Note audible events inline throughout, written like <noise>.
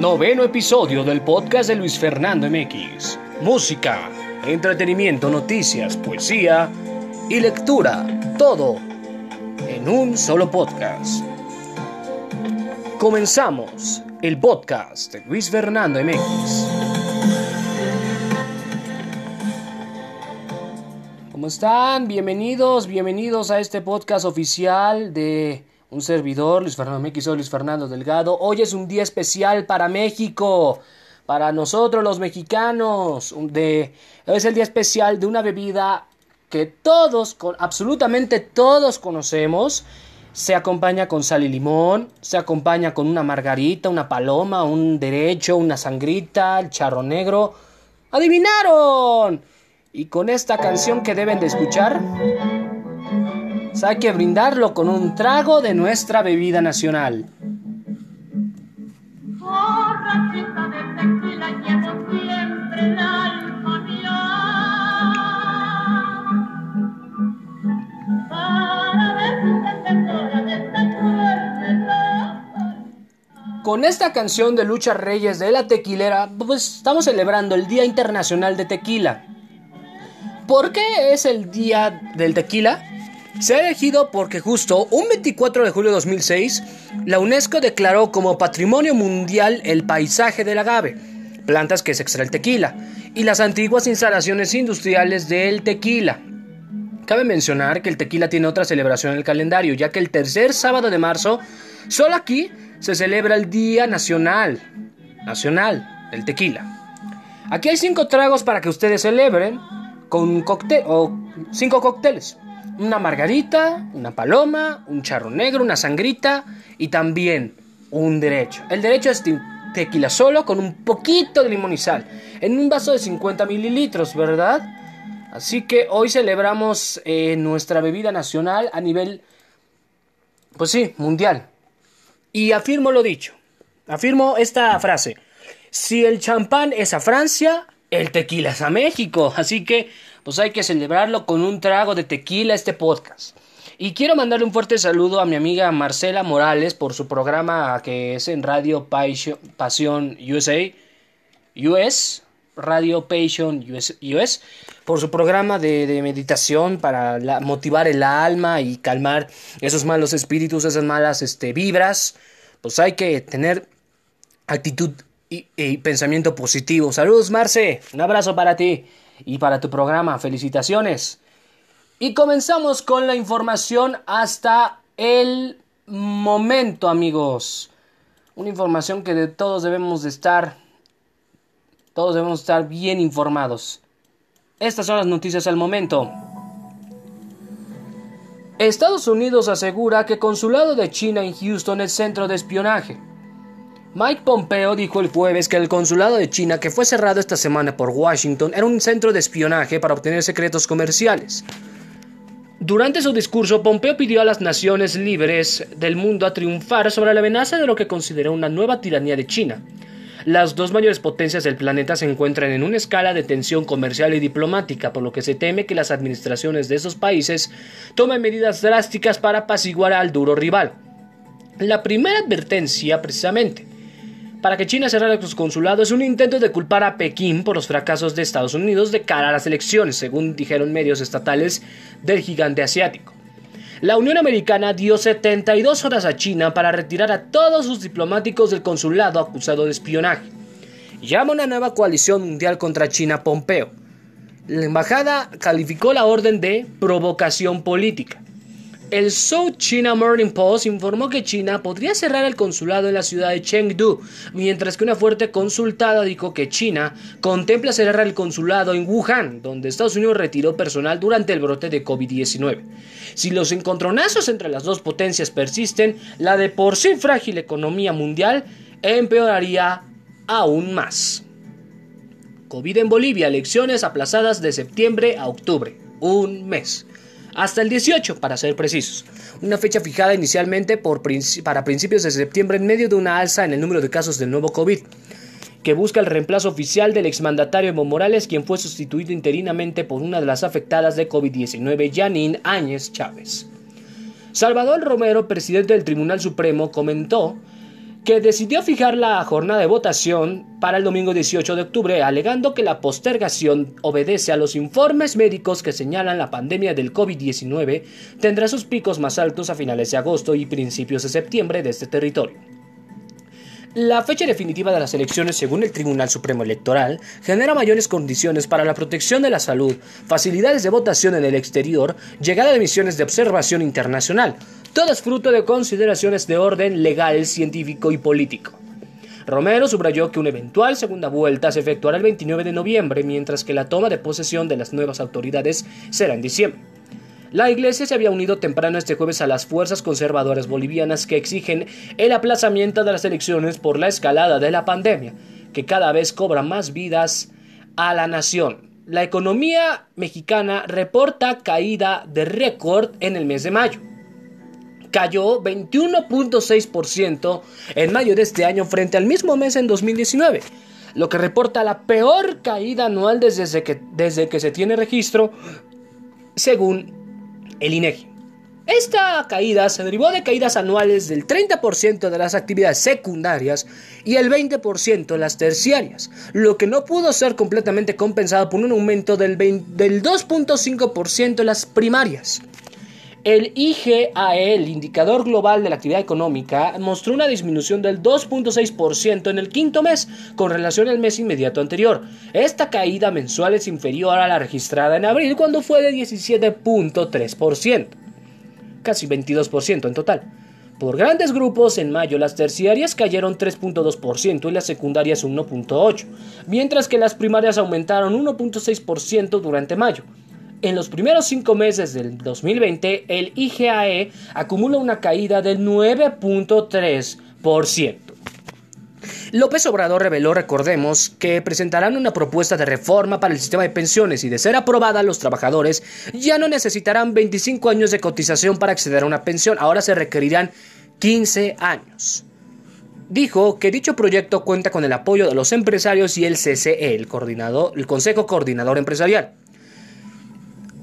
Noveno episodio del podcast de Luis Fernando MX. Música, entretenimiento, noticias, poesía y lectura. Todo en un solo podcast. Comenzamos el podcast de Luis Fernando MX. ¿Cómo están? Bienvenidos, bienvenidos a este podcast oficial de un servidor, Luis Fernando MX, soy Luis Fernando Delgado. Hoy es un día especial para México, para nosotros los mexicanos. De, es el día especial de una bebida que todos, absolutamente todos conocemos. Se acompaña con sal y limón, se acompaña con una margarita, una paloma, un derecho, una sangrita, el charro negro. ¡Adivinaron! Y con esta canción que deben de escuchar, hay que brindarlo con un trago de nuestra bebida nacional. Con esta canción de Lucha Reyes de la Tequilera, pues estamos celebrando el Día Internacional de Tequila. ¿Por qué es el Día del Tequila? Se ha elegido porque justo un 24 de julio de 2006, la UNESCO declaró como Patrimonio Mundial el paisaje del agave, plantas que se extrae el tequila, y las antiguas instalaciones industriales del tequila. Cabe mencionar que el tequila tiene otra celebración en el calendario, ya que el tercer sábado de marzo, solo aquí se celebra el Día Nacional, Nacional del Tequila. Aquí hay cinco tragos para que ustedes celebren con un cóctel o cinco cócteles. Una margarita, una paloma, un charro negro, una sangrita y también un derecho. El derecho es tequila solo con un poquito de limón y sal en un vaso de 50 mililitros, ¿verdad? Así que hoy celebramos eh, nuestra bebida nacional a nivel, pues sí, mundial. Y afirmo lo dicho, afirmo esta frase. Si el champán es a Francia, el tequila es a México. Así que, pues hay que celebrarlo con un trago de tequila este podcast. Y quiero mandarle un fuerte saludo a mi amiga Marcela Morales por su programa que es en Radio Pasión USA, US, Radio Passion US, por su programa de, meditación para motivar el alma y calmar esos malos espíritus, esas malas este, vibras. Pues hay que tener actitud y, pensamiento positivo. Saludos, Marce. Un abrazo para ti y para tu programa. Felicitaciones. Y comenzamos con la información hasta el momento, amigos. Una información que de todos debemos de estar, todos debemos estar bien informados. Estas son las noticias al momento. Estados Unidos asegura que consulado de China en Houston es centro de espionaje. Mike Pompeo dijo el jueves que el consulado de China, que fue cerrado esta semana por Washington, era un centro de espionaje para obtener secretos comerciales. Durante su discurso, Pompeo pidió a las naciones libres del mundo a triunfar sobre la amenaza de lo que consideró una nueva tiranía de China. Las dos mayores potencias del planeta se encuentran en una escala de tensión comercial y diplomática, por lo que se teme que las administraciones de esos países tomen medidas drásticas para apaciguar al duro rival. La primera advertencia, precisamente, para que China cerrara sus consulados es un intento de culpar a Pekín por los fracasos de Estados Unidos de cara a las elecciones, según dijeron medios estatales del gigante asiático. La Unión Americana dio 72 horas a China para retirar a todos sus diplomáticos del consulado acusado de espionaje. Llama una nueva coalición mundial contra China Pompeo. La embajada calificó la orden de provocación política. El South China Morning Post informó que China podría cerrar el consulado en la ciudad de Chengdu, mientras que una fuerte consultada dijo que China contempla cerrar el consulado en Wuhan, donde Estados Unidos retiró personal durante el brote de COVID-19. Si los encontronazos entre las dos potencias persisten, la de por sí frágil economía mundial empeoraría aún más. COVID en Bolivia, elecciones aplazadas de septiembre a octubre, un mes hasta el 18 para ser precisos. Una fecha fijada inicialmente para principios de septiembre en medio de una alza en el número de casos del nuevo COVID, que busca el reemplazo oficial del exmandatario Evo Morales, quien fue sustituido interinamente por una de las afectadas de COVID-19, Janine Áñez Chávez. Salvador Romero, presidente del Tribunal Supremo, comentó que decidió fijar la jornada de votación para el domingo 18 de octubre, alegando que la postergación obedece a los informes médicos que señalan la pandemia del COVID-19 tendrá sus picos más altos a finales de agosto y principios de septiembre de este territorio. La fecha definitiva de las elecciones, según el Tribunal Supremo Electoral, genera mayores condiciones para la protección de la salud, facilidades de votación en el exterior, llegada de misiones de observación internacional, todo es fruto de consideraciones de orden legal, científico y político. Romero subrayó que una eventual segunda vuelta se efectuará el 29 de noviembre, mientras que la toma de posesión de las nuevas autoridades será en diciembre. La Iglesia se había unido temprano este jueves a las fuerzas conservadoras bolivianas que exigen el aplazamiento de las elecciones por la escalada de la pandemia, que cada vez cobra más vidas a la nación. La economía mexicana reporta caída de récord en el mes de mayo. Cayó 21.6% en mayo de este año frente al mismo mes en 2019, lo que reporta la peor caída anual desde que, desde que se tiene registro, según el INEGI. Esta caída se derivó de caídas anuales del 30% de las actividades secundarias y el 20% en las terciarias, lo que no pudo ser completamente compensado por un aumento del 2.5% en las primarias. El IGAE, el indicador global de la actividad económica, mostró una disminución del 2.6% en el quinto mes con relación al mes inmediato anterior. Esta caída mensual es inferior a la registrada en abril cuando fue de 17.3%, casi 22% en total. Por grandes grupos, en mayo las terciarias cayeron 3.2% y las secundarias 1.8%, mientras que las primarias aumentaron 1.6% durante mayo. En los primeros cinco meses del 2020, el IGAE acumula una caída del 9.3%. López Obrador reveló, recordemos, que presentarán una propuesta de reforma para el sistema de pensiones y de ser aprobada los trabajadores ya no necesitarán 25 años de cotización para acceder a una pensión, ahora se requerirán 15 años. Dijo que dicho proyecto cuenta con el apoyo de los empresarios y el CCE, el, el Consejo Coordinador Empresarial.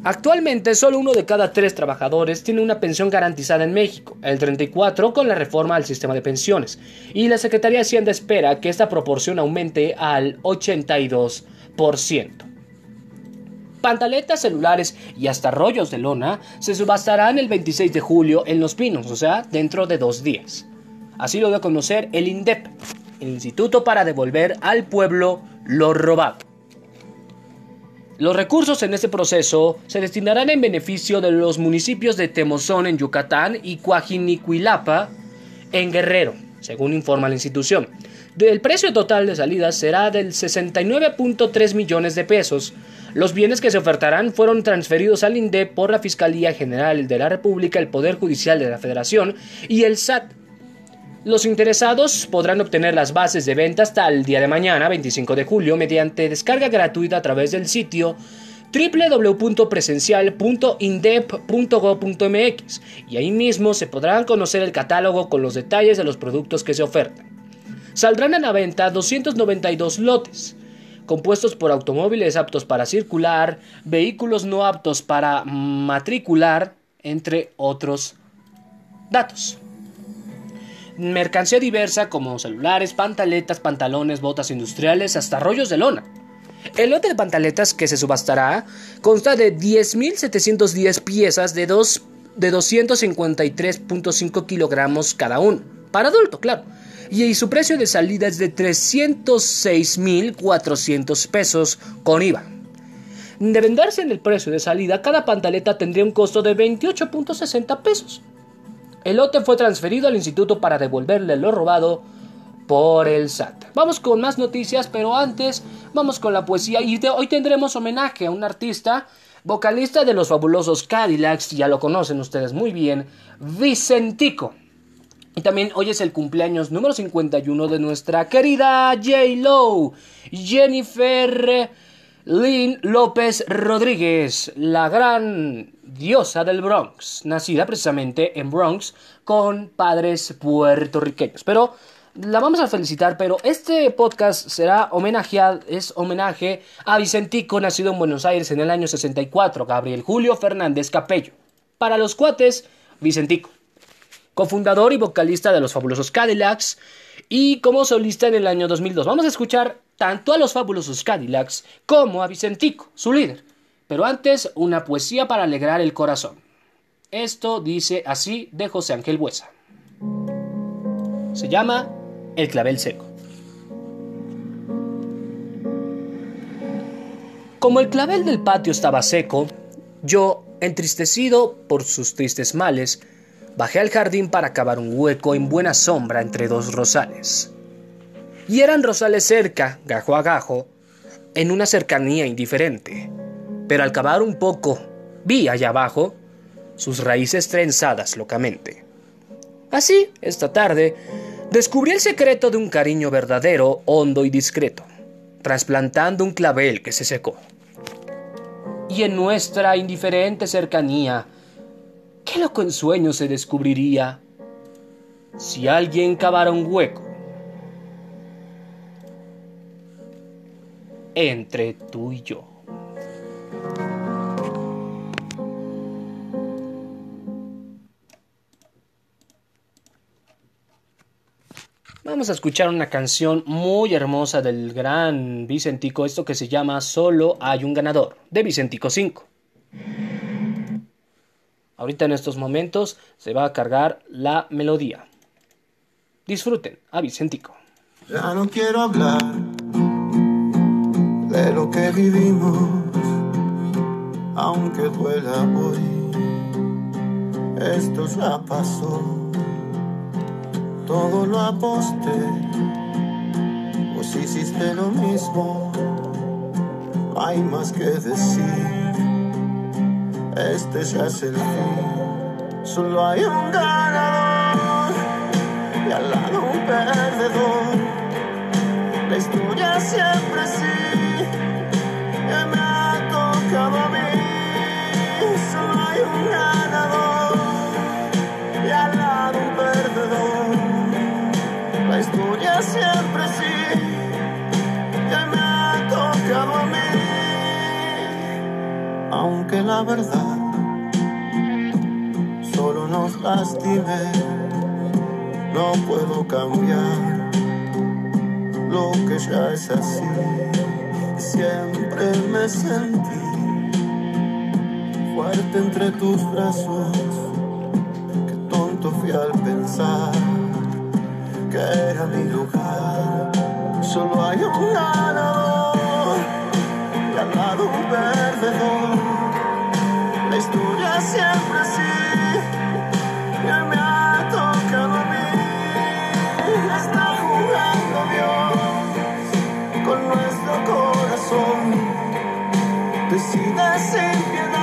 Actualmente solo uno de cada tres trabajadores tiene una pensión garantizada en México, el 34 con la reforma al sistema de pensiones, y la Secretaría de Hacienda espera que esta proporción aumente al 82%. Pantaletas celulares y hasta rollos de lona se subastarán el 26 de julio en Los Pinos, o sea, dentro de dos días. Así lo dio a conocer el INDEP, el Instituto para Devolver al Pueblo lo Robado. Los recursos en este proceso se destinarán en beneficio de los municipios de Temozón en Yucatán y Coajinicuilapa en Guerrero, según informa la institución. El precio total de salida será del 69.3 millones de pesos. Los bienes que se ofertarán fueron transferidos al INDE por la Fiscalía General de la República, el Poder Judicial de la Federación y el SAT los interesados podrán obtener las bases de venta hasta el día de mañana, 25 de julio, mediante descarga gratuita a través del sitio www.presencial.indep.gov.mx y ahí mismo se podrán conocer el catálogo con los detalles de los productos que se ofertan. Saldrán a la venta 292 lotes, compuestos por automóviles aptos para circular, vehículos no aptos para matricular, entre otros datos mercancía diversa como celulares, pantaletas, pantalones, botas industriales, hasta rollos de lona. El lote de pantaletas que se subastará consta de 10.710 piezas de, de 253.5 kilogramos cada uno, para adulto, claro. Y su precio de salida es de 306.400 pesos con IVA. De venderse en el precio de salida, cada pantaleta tendría un costo de 28.60 pesos. El lote fue transferido al instituto para devolverle lo robado por el SAT. Vamos con más noticias, pero antes vamos con la poesía y hoy tendremos homenaje a un artista, vocalista de los fabulosos Cadillacs, ya lo conocen ustedes muy bien, Vicentico. Y también hoy es el cumpleaños número 51 de nuestra querida J. Lo, Jennifer Lynn López Rodríguez, la gran diosa del Bronx, nacida precisamente en Bronx con padres puertorriqueños. Pero la vamos a felicitar, pero este podcast será homenaje, es homenaje a Vicentico, nacido en Buenos Aires en el año 64, Gabriel Julio Fernández Capello. Para los cuates, Vicentico. cofundador y vocalista de los fabulosos Cadillacs y como solista en el año 2002. Vamos a escuchar tanto a los fabulosos Cadillacs como a Vicentico, su líder. Pero antes, una poesía para alegrar el corazón. Esto dice así de José Ángel Buesa. Se llama El clavel seco. Como el clavel del patio estaba seco, yo, entristecido por sus tristes males, bajé al jardín para cavar un hueco en buena sombra entre dos rosales. Y eran rosales cerca, gajo a gajo, en una cercanía indiferente. Pero al cavar un poco, vi allá abajo sus raíces trenzadas locamente. Así, esta tarde, descubrí el secreto de un cariño verdadero, hondo y discreto, trasplantando un clavel que se secó. Y en nuestra indiferente cercanía, qué loco ensueño se descubriría si alguien cavara un hueco entre tú y yo. Vamos a escuchar una canción muy hermosa del gran Vicentico, esto que se llama Solo hay un ganador, de Vicentico 5. Ahorita en estos momentos se va a cargar la melodía. Disfruten a Vicentico. Ya no quiero hablar de lo que vivimos, aunque duela hoy. Esto ya pasó. Todo lo aposté, pues hiciste lo mismo, hay más que decir, este ya es el fin, solo hay un ganador y al lado un perdedor, la historia siempre sí, Aunque la verdad solo nos lastime, no puedo cambiar lo que ya es así. Siempre me sentí fuerte entre tus brazos. Qué tonto fui al pensar que era mi lugar. Solo hay un ganador perdedor. La historia siempre sí, que me ha tocado a mí. Está jugando Dios con nuestro corazón. Decide sin piedad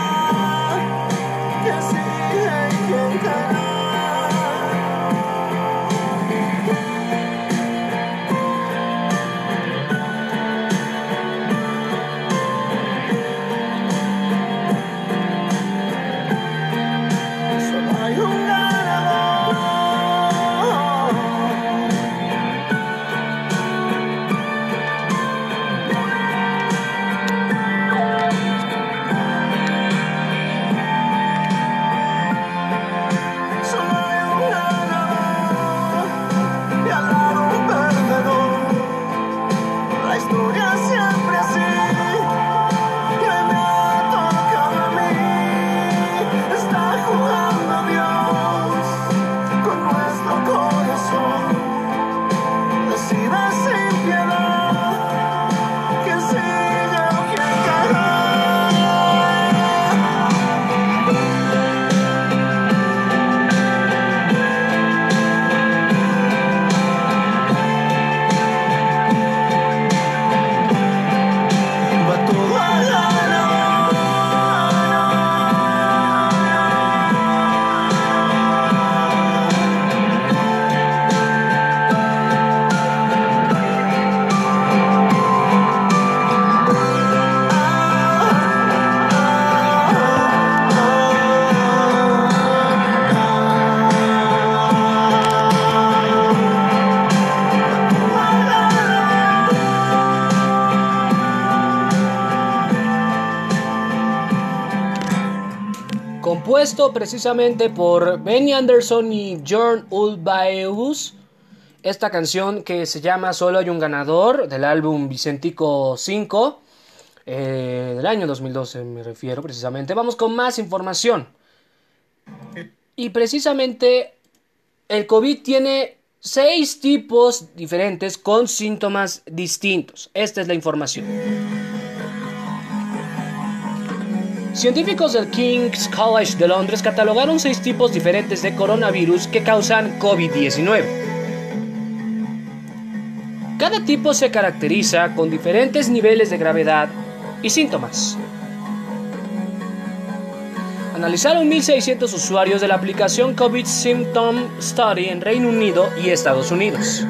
precisamente por Benny Anderson y John Ulvaeus. Esta canción que se llama Solo hay un ganador del álbum Vicentico 5 eh, del año 2012 me refiero precisamente. Vamos con más información. Y precisamente el COVID tiene seis tipos diferentes con síntomas distintos. Esta es la información. Científicos del King's College de Londres catalogaron seis tipos diferentes de coronavirus que causan COVID-19. Cada tipo se caracteriza con diferentes niveles de gravedad y síntomas. Analizaron 1.600 usuarios de la aplicación COVID Symptom Study en Reino Unido y Estados Unidos.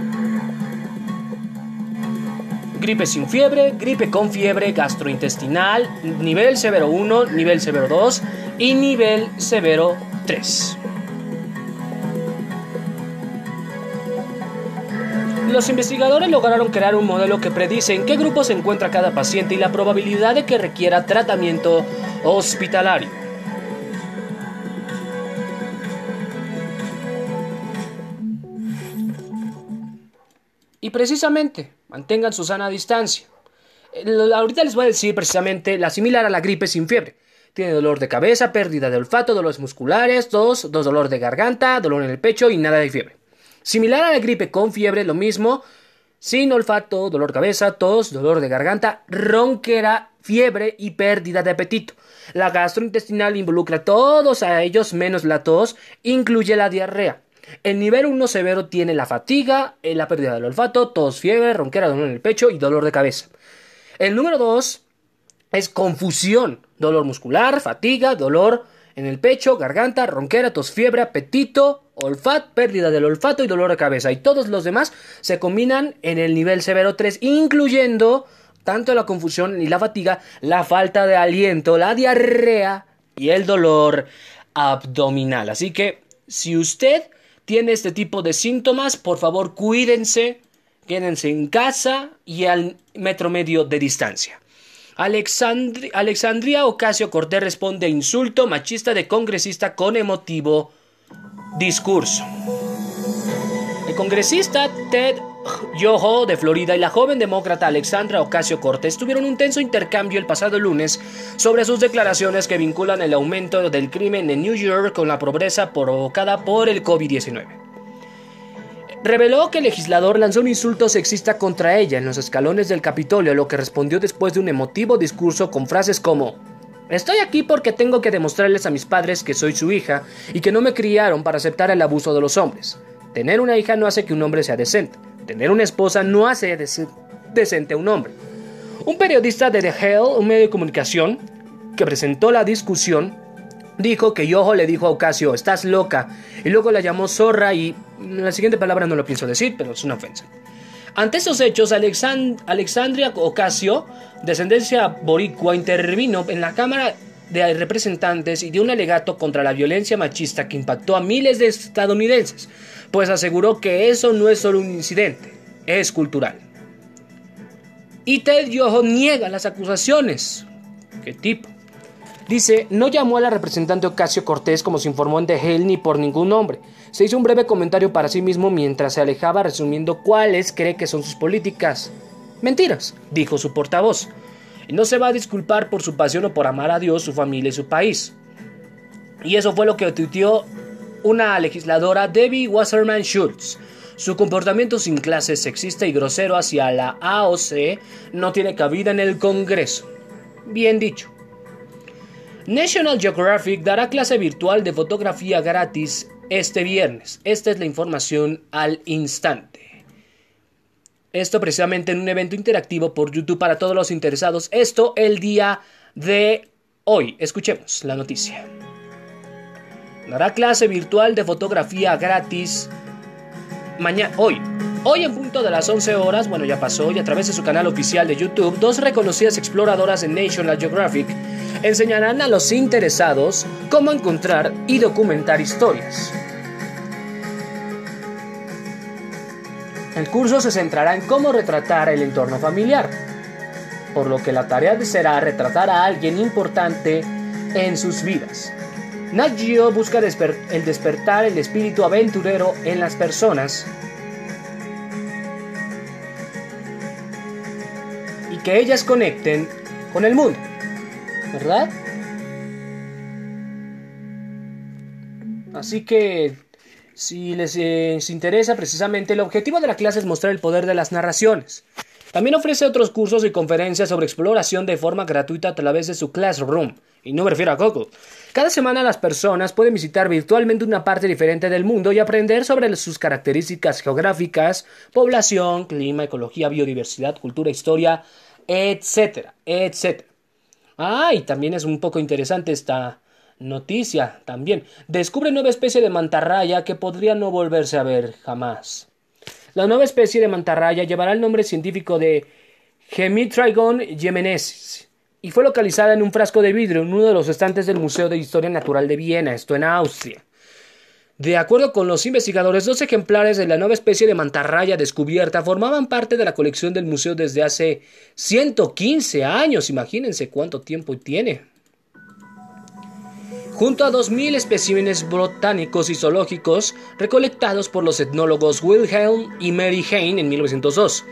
Gripe sin fiebre, gripe con fiebre, gastrointestinal, nivel severo 1, nivel severo 2 y nivel severo 3. Los investigadores lograron crear un modelo que predice en qué grupo se encuentra cada paciente y la probabilidad de que requiera tratamiento hospitalario. Y precisamente, mantengan su sana distancia. Ahorita les voy a decir precisamente la similar a la gripe sin fiebre. Tiene dolor de cabeza, pérdida de olfato, dolores musculares, tos, dos dolor de garganta, dolor en el pecho y nada de fiebre. Similar a la gripe con fiebre, lo mismo, sin olfato, dolor de cabeza, tos, dolor de garganta, ronquera, fiebre y pérdida de apetito. La gastrointestinal involucra a todos a ellos menos la tos, incluye la diarrea. El nivel 1 severo tiene la fatiga, eh, la pérdida del olfato, tos, fiebre, ronquera, dolor en el pecho y dolor de cabeza. El número 2 es confusión, dolor muscular, fatiga, dolor en el pecho, garganta, ronquera, tos, fiebre, apetito, olfato, pérdida del olfato y dolor de cabeza. Y todos los demás se combinan en el nivel severo 3, incluyendo tanto la confusión y la fatiga, la falta de aliento, la diarrea y el dolor abdominal. Así que si usted tiene este tipo de síntomas, por favor cuídense, quédense en casa y al metro medio de distancia. Alexandria Ocasio Cortés responde insulto machista de congresista con emotivo discurso. El congresista Ted Yoho de Florida y la joven demócrata Alexandra Ocasio Cortés tuvieron un tenso intercambio el pasado lunes sobre sus declaraciones que vinculan el aumento del crimen en New York con la pobreza provocada por el COVID-19. Reveló que el legislador lanzó un insulto sexista contra ella en los escalones del Capitolio, lo que respondió después de un emotivo discurso con frases como Estoy aquí porque tengo que demostrarles a mis padres que soy su hija y que no me criaron para aceptar el abuso de los hombres. Tener una hija no hace que un hombre sea decente. Tener una esposa no hace decente a un hombre. Un periodista de The Hell, un medio de comunicación, que presentó la discusión, dijo que Yoho le dijo a Ocasio, estás loca, y luego la llamó zorra y la siguiente palabra no lo pienso decir, pero es una ofensa. Ante estos hechos, Alexandria Ocasio, descendencia boricua, intervino en la Cámara de Representantes y dio un alegato contra la violencia machista que impactó a miles de estadounidenses, pues aseguró que eso no es solo un incidente, es cultural. Y Ted Yoho niega las acusaciones. ¿Qué tipo? Dice, no llamó a la representante Ocasio Cortés como se informó en The Hill ni por ningún nombre. Se hizo un breve comentario para sí mismo mientras se alejaba resumiendo cuáles cree que son sus políticas. Mentiras, dijo su portavoz. No se va a disculpar por su pasión o por amar a Dios, su familia y su país. Y eso fue lo que tuiteó una legisladora, Debbie Wasserman Schultz. Su comportamiento sin clase, sexista y grosero hacia la AOC no tiene cabida en el Congreso. Bien dicho. National Geographic dará clase virtual de fotografía gratis este viernes. Esta es la información al instante. Esto precisamente en un evento interactivo por YouTube para todos los interesados. Esto el día de hoy. Escuchemos la noticia dará clase virtual de fotografía gratis mañana, hoy. Hoy en punto de las 11 horas, bueno ya pasó, y a través de su canal oficial de YouTube, dos reconocidas exploradoras de National Geographic enseñarán a los interesados cómo encontrar y documentar historias. El curso se centrará en cómo retratar el entorno familiar, por lo que la tarea será retratar a alguien importante en sus vidas. Nat Geo busca el despertar el espíritu aventurero en las personas y que ellas conecten con el mundo, ¿verdad? Así que, si les, eh, interesa precisamente, el objetivo de la clase es mostrar el poder de las narraciones. También ofrece otros cursos y conferencias sobre exploración de forma gratuita a través de su Classroom, y no me refiero a Google. Cada semana las personas pueden visitar virtualmente una parte diferente del mundo y aprender sobre sus características geográficas, población, clima, ecología, biodiversidad, cultura, historia, etcétera, etcétera. Ah, y también es un poco interesante esta noticia también. Descubre nueva especie de mantarraya que podría no volverse a ver jamás. La nueva especie de mantarraya llevará el nombre científico de Gemitrigon yemenensis y fue localizada en un frasco de vidrio en uno de los estantes del Museo de Historia Natural de Viena, esto en Austria. De acuerdo con los investigadores, dos ejemplares de la nueva especie de mantarraya descubierta formaban parte de la colección del museo desde hace 115 años. Imagínense cuánto tiempo tiene. Junto a 2.000 especímenes botánicos y zoológicos recolectados por los etnólogos Wilhelm y Mary Hein en 1902.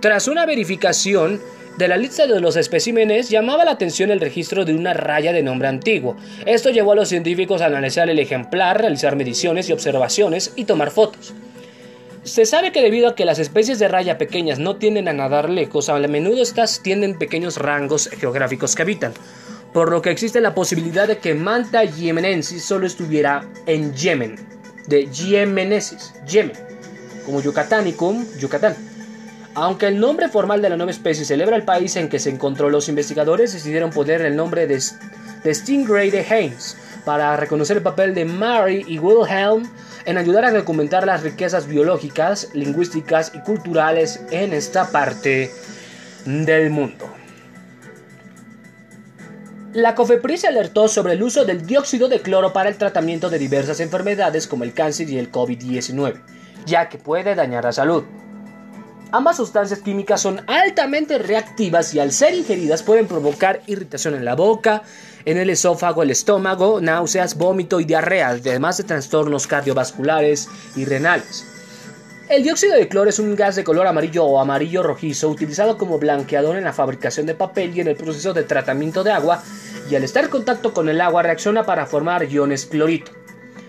Tras una verificación, de la lista de los especímenes llamaba la atención el registro de una raya de nombre antiguo. Esto llevó a los científicos a analizar el ejemplar, realizar mediciones y observaciones y tomar fotos. Se sabe que debido a que las especies de raya pequeñas no tienden a nadar lejos, a menudo estas tienen pequeños rangos geográficos que habitan, por lo que existe la posibilidad de que Manta yemenensis solo estuviera en Yemen, de Yemenesis, Yemen, como Yucatánicum, Yucatán. Aunque el nombre formal de la nueva especie celebra el país en que se encontró, los investigadores decidieron poner el nombre de, Stingray de Haynes para reconocer el papel de Mary y Wilhelm en ayudar a documentar las riquezas biológicas, lingüísticas y culturales en esta parte del mundo. La COFEPRIS alertó sobre el uso del dióxido de cloro para el tratamiento de diversas enfermedades como el cáncer y el COVID-19, ya que puede dañar la salud. Ambas sustancias químicas son altamente reactivas y al ser ingeridas pueden provocar irritación en la boca, en el esófago, el estómago, náuseas, vómito y diarrea, además de trastornos cardiovasculares y renales. El dióxido de cloro es un gas de color amarillo o amarillo rojizo utilizado como blanqueador en la fabricación de papel y en el proceso de tratamiento de agua y al estar en contacto con el agua reacciona para formar iones clorito.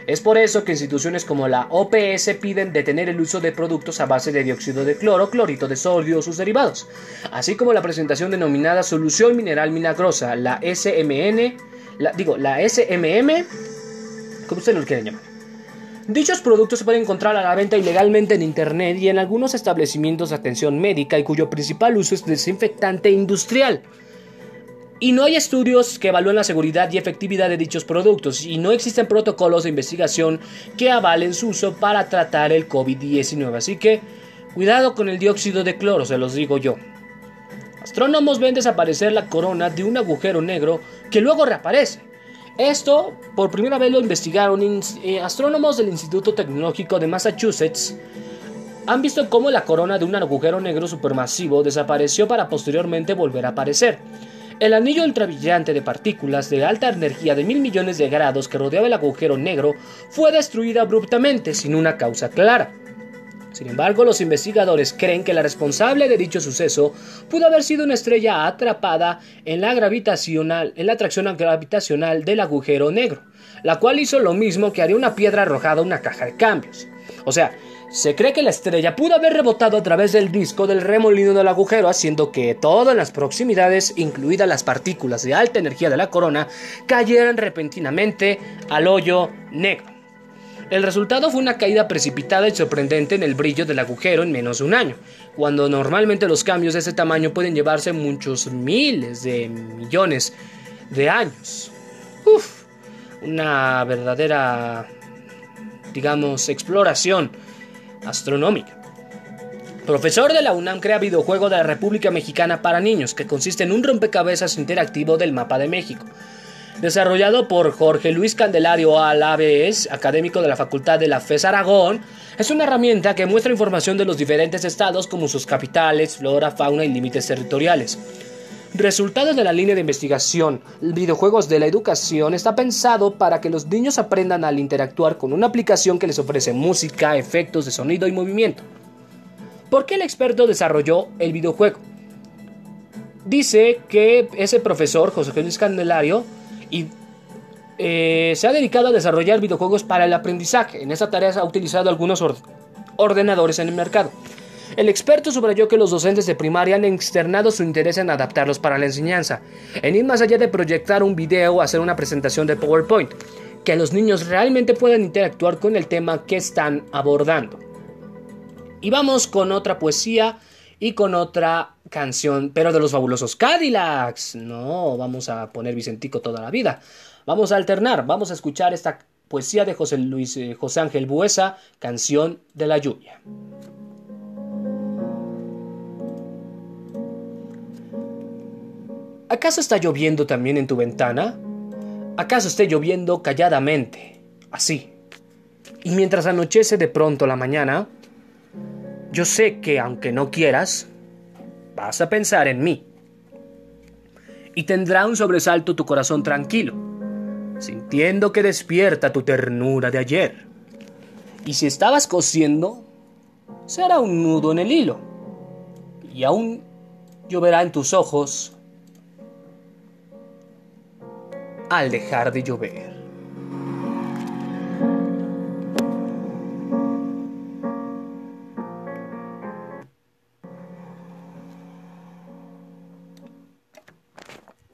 Es por eso que instituciones como la OPS piden detener el uso de productos a base de dióxido de cloro, clorito de sodio o sus derivados, así como la presentación denominada solución mineral milagrosa, la SMN, la, digo, la SMM, como ustedes lo quieren llamar. Dichos productos se pueden encontrar a la venta ilegalmente en Internet y en algunos establecimientos de atención médica y cuyo principal uso es desinfectante industrial. Y no hay estudios que evalúen la seguridad y efectividad de dichos productos y no existen protocolos de investigación que avalen su uso para tratar el COVID-19. Así que cuidado con el dióxido de cloro, se los digo yo. Astrónomos ven desaparecer la corona de un agujero negro que luego reaparece. Esto por primera vez lo investigaron eh, astrónomos del Instituto Tecnológico de Massachusetts. Han visto cómo la corona de un agujero negro supermasivo desapareció para posteriormente volver a aparecer. El anillo ultrabrillante de partículas de alta energía de mil millones de grados que rodeaba el agujero negro fue destruido abruptamente sin una causa clara. Sin embargo, los investigadores creen que la responsable de dicho suceso pudo haber sido una estrella atrapada en la, gravitacional, en la atracción gravitacional del agujero negro, la cual hizo lo mismo que haría una piedra arrojada a una caja de cambios. O sea, se cree que la estrella pudo haber rebotado a través del disco del remolino del agujero, haciendo que todo en las proximidades, incluidas las partículas de alta energía de la corona, cayeran repentinamente al hoyo negro. El resultado fue una caída precipitada y sorprendente en el brillo del agujero en menos de un año, cuando normalmente los cambios de ese tamaño pueden llevarse muchos miles de millones de años. Uf, una verdadera, digamos, exploración astronómica. Profesor de la UNAM crea videojuego de la República Mexicana para niños, que consiste en un rompecabezas interactivo del mapa de México. Desarrollado por Jorge Luis Candelario Alaves, académico de la Facultad de la FES Aragón, es una herramienta que muestra información de los diferentes estados como sus capitales, flora, fauna y límites territoriales. Resultados de la línea de investigación Videojuegos de la Educación está pensado para que los niños aprendan al interactuar con una aplicación que les ofrece música, efectos de sonido y movimiento. ¿Por qué el experto desarrolló el videojuego? Dice que ese profesor, José Luis Candelario, y, eh, se ha dedicado a desarrollar videojuegos para el aprendizaje. En esta tarea ha utilizado algunos ordenadores en el mercado. El experto subrayó que los docentes de primaria han externado su interés en adaptarlos para la enseñanza, en ir más allá de proyectar un video o hacer una presentación de PowerPoint, que los niños realmente puedan interactuar con el tema que están abordando. Y vamos con otra poesía y con otra canción, pero de los fabulosos Cadillacs. No, vamos a poner Vicentico toda la vida. Vamos a alternar, vamos a escuchar esta poesía de José Luis eh, José Ángel Buesa, Canción de la Lluvia. ¿Acaso está lloviendo también en tu ventana? ¿Acaso esté lloviendo calladamente, así? Y mientras anochece de pronto la mañana, yo sé que aunque no quieras, vas a pensar en mí. Y tendrá un sobresalto tu corazón tranquilo, sintiendo que despierta tu ternura de ayer. Y si estabas cosiendo, será un nudo en el hilo. Y aún lloverá en tus ojos al dejar de llover.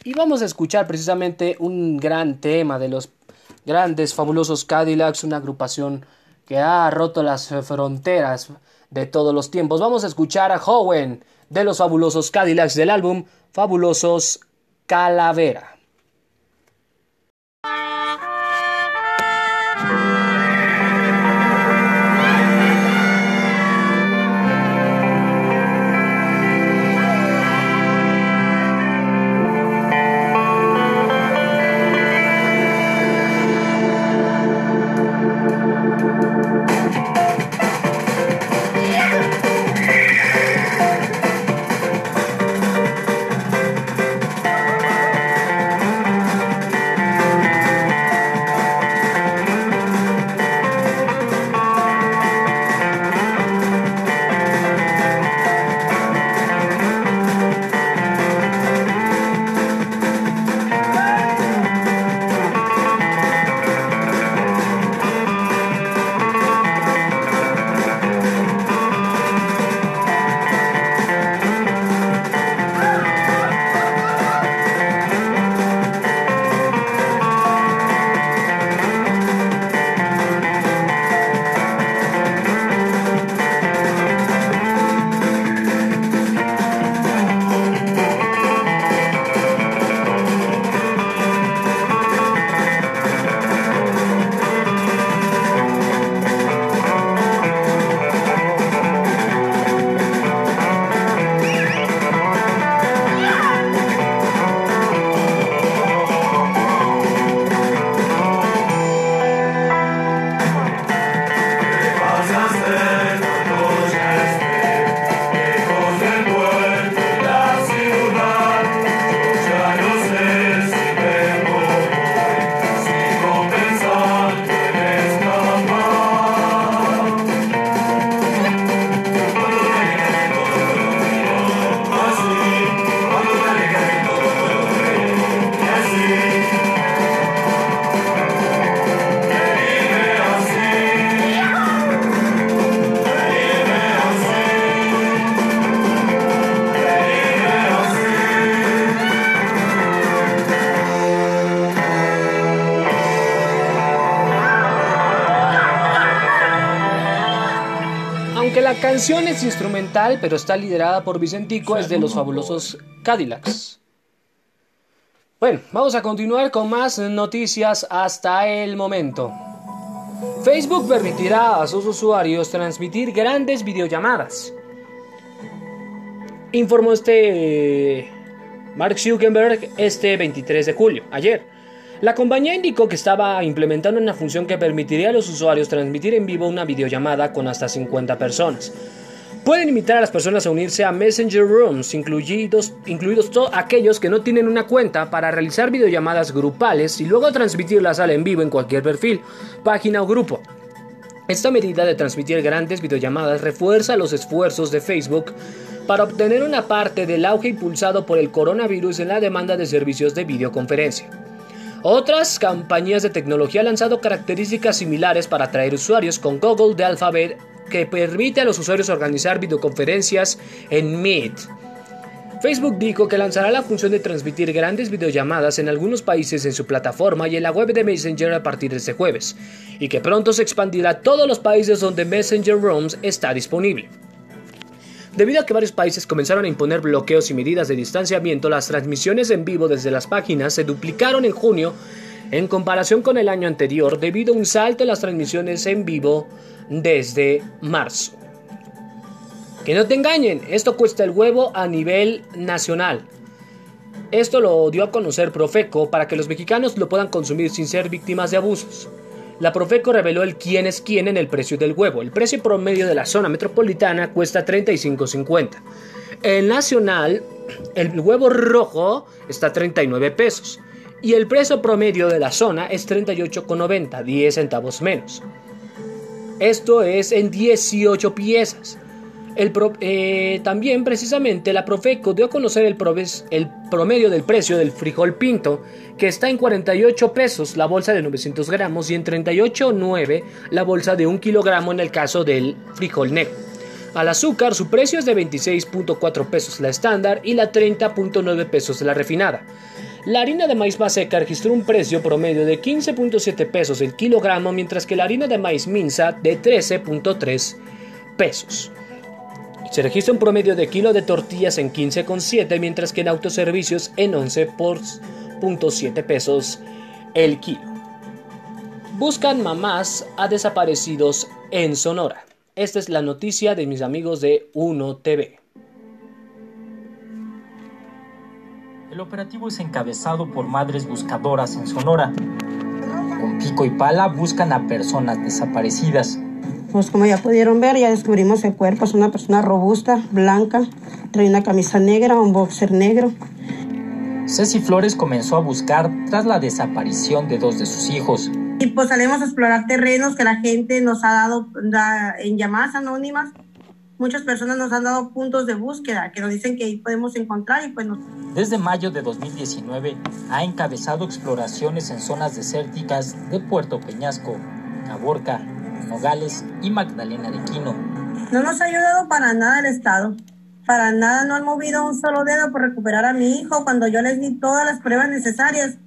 Y vamos a escuchar precisamente un gran tema de los grandes, fabulosos Cadillacs, una agrupación que ha roto las fronteras de todos los tiempos. Vamos a escuchar a Howen de los fabulosos Cadillacs del álbum Fabulosos Calavera. Canción es instrumental, pero está liderada por Vicentico, es de los fabulosos Cadillacs. Bueno, vamos a continuar con más noticias hasta el momento. Facebook permitirá a sus usuarios transmitir grandes videollamadas. Informó este Mark Zuckerberg este 23 de julio, ayer. La compañía indicó que estaba implementando una función que permitiría a los usuarios transmitir en vivo una videollamada con hasta 50 personas. Pueden invitar a las personas a unirse a Messenger Rooms, incluidos, incluidos todos aquellos que no tienen una cuenta, para realizar videollamadas grupales y luego transmitirlas al en vivo en cualquier perfil, página o grupo. Esta medida de transmitir grandes videollamadas refuerza los esfuerzos de Facebook para obtener una parte del auge impulsado por el coronavirus en la demanda de servicios de videoconferencia. Otras compañías de tecnología han lanzado características similares para atraer usuarios con Google de Alphabet que permite a los usuarios organizar videoconferencias en Meet. Facebook dijo que lanzará la función de transmitir grandes videollamadas en algunos países en su plataforma y en la web de Messenger a partir de este jueves, y que pronto se expandirá a todos los países donde Messenger Rooms está disponible. Debido a que varios países comenzaron a imponer bloqueos y medidas de distanciamiento, las transmisiones en vivo desde las páginas se duplicaron en junio en comparación con el año anterior debido a un salto en las transmisiones en vivo desde marzo. Que no te engañen, esto cuesta el huevo a nivel nacional. Esto lo dio a conocer Profeco para que los mexicanos lo puedan consumir sin ser víctimas de abusos. La Profeco reveló el quién es quién en el precio del huevo. El precio promedio de la zona metropolitana cuesta 35.50. El nacional, el huevo rojo está a 39 pesos. Y el precio promedio de la zona es 38,90, 10 centavos menos. Esto es en 18 piezas. El eh, también precisamente la Profeco dio a conocer el, promedio del precio del frijol pinto, que está en 48 pesos la bolsa de 900 gramos y en 38,9 la bolsa de 1 kilogramo en el caso del frijol negro. Al azúcar su precio es de 26.4 pesos la estándar y la 30.9 pesos la refinada. La harina de maíz seca registró un precio promedio de 15.7 pesos el kilogramo, mientras que la harina de maíz minza de 13.3 pesos. Se registra un promedio de kilo de tortillas en 15,7, mientras que en autoservicios en 11.7 pesos el kilo. Buscan mamás a desaparecidos en Sonora. Esta es la noticia de mis amigos de 1TV. El operativo es encabezado por madres buscadoras en Sonora. Con pico y pala buscan a personas desaparecidas. Pues como ya pudieron ver, ya descubrimos el cuerpo. Es una persona robusta, blanca, trae una camisa negra, un boxer negro. Ceci Flores comenzó a buscar tras la desaparición de dos de sus hijos. Y pues salimos a explorar terrenos que la gente nos ha dado en llamadas anónimas muchas personas nos han dado puntos de búsqueda que nos dicen que ahí podemos encontrar y pues nos... Desde mayo de 2019 ha encabezado exploraciones en zonas desérticas de Puerto Peñasco, Caborca, Nogales y Magdalena de Quino. No nos ha ayudado para nada el Estado. Para nada no han movido un solo dedo por recuperar a mi hijo cuando yo les di todas las pruebas necesarias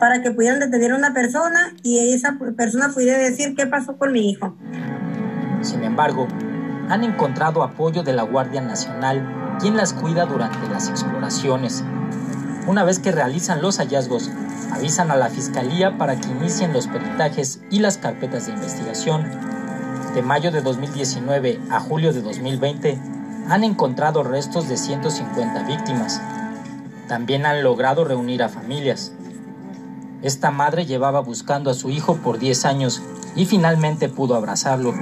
para que pudieran detener a una persona y esa persona pudiera decir qué pasó con mi hijo. Sin embargo, han encontrado apoyo de la Guardia Nacional, quien las cuida durante las exploraciones. Una vez que realizan los hallazgos, avisan a la Fiscalía para que inicien los peritajes y las carpetas de investigación. De mayo de 2019 a julio de 2020, han encontrado restos de 150 víctimas. También han logrado reunir a familias. Esta madre llevaba buscando a su hijo por 10 años y finalmente pudo abrazarlo.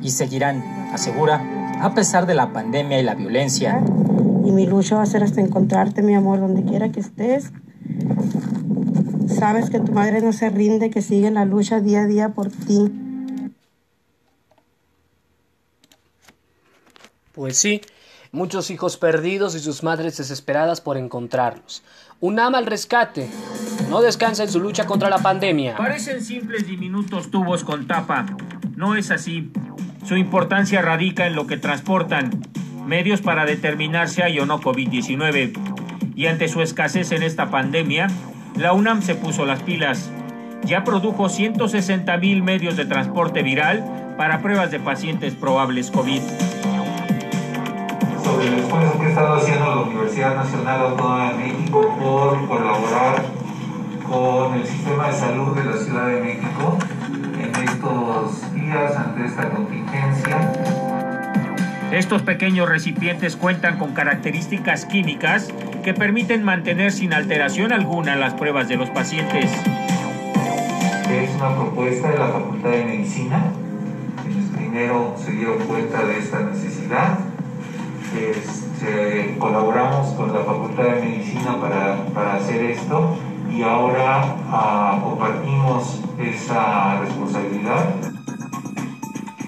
Y seguirán, asegura, a pesar de la pandemia y la violencia. Y mi lucha va a ser hasta encontrarte, mi amor, donde quiera que estés. Sabes que tu madre no se rinde, que sigue la lucha día a día por ti. Pues sí, muchos hijos perdidos y sus madres desesperadas por encontrarlos. Un ama al rescate. No descansa en su lucha contra la pandemia. Parecen simples diminutos tubos con tapa. No es así. Su importancia radica en lo que transportan. Medios para determinar si hay o no COVID-19. Y ante su escasez en esta pandemia, la UNAM se puso las pilas. Ya produjo 160 mil medios de transporte viral para pruebas de pacientes probables COVID el esfuerzo que ha estado haciendo la Universidad Nacional Autónoma de México por colaborar con el sistema de salud de la Ciudad de México en estos días ante esta contingencia. Estos pequeños recipientes cuentan con características químicas que permiten mantener sin alteración alguna las pruebas de los pacientes. Es una propuesta de la Facultad de Medicina, quienes primero se dieron cuenta de esta necesidad. Este, colaboramos con la Facultad de Medicina para, para hacer esto y ahora ah, compartimos esa responsabilidad.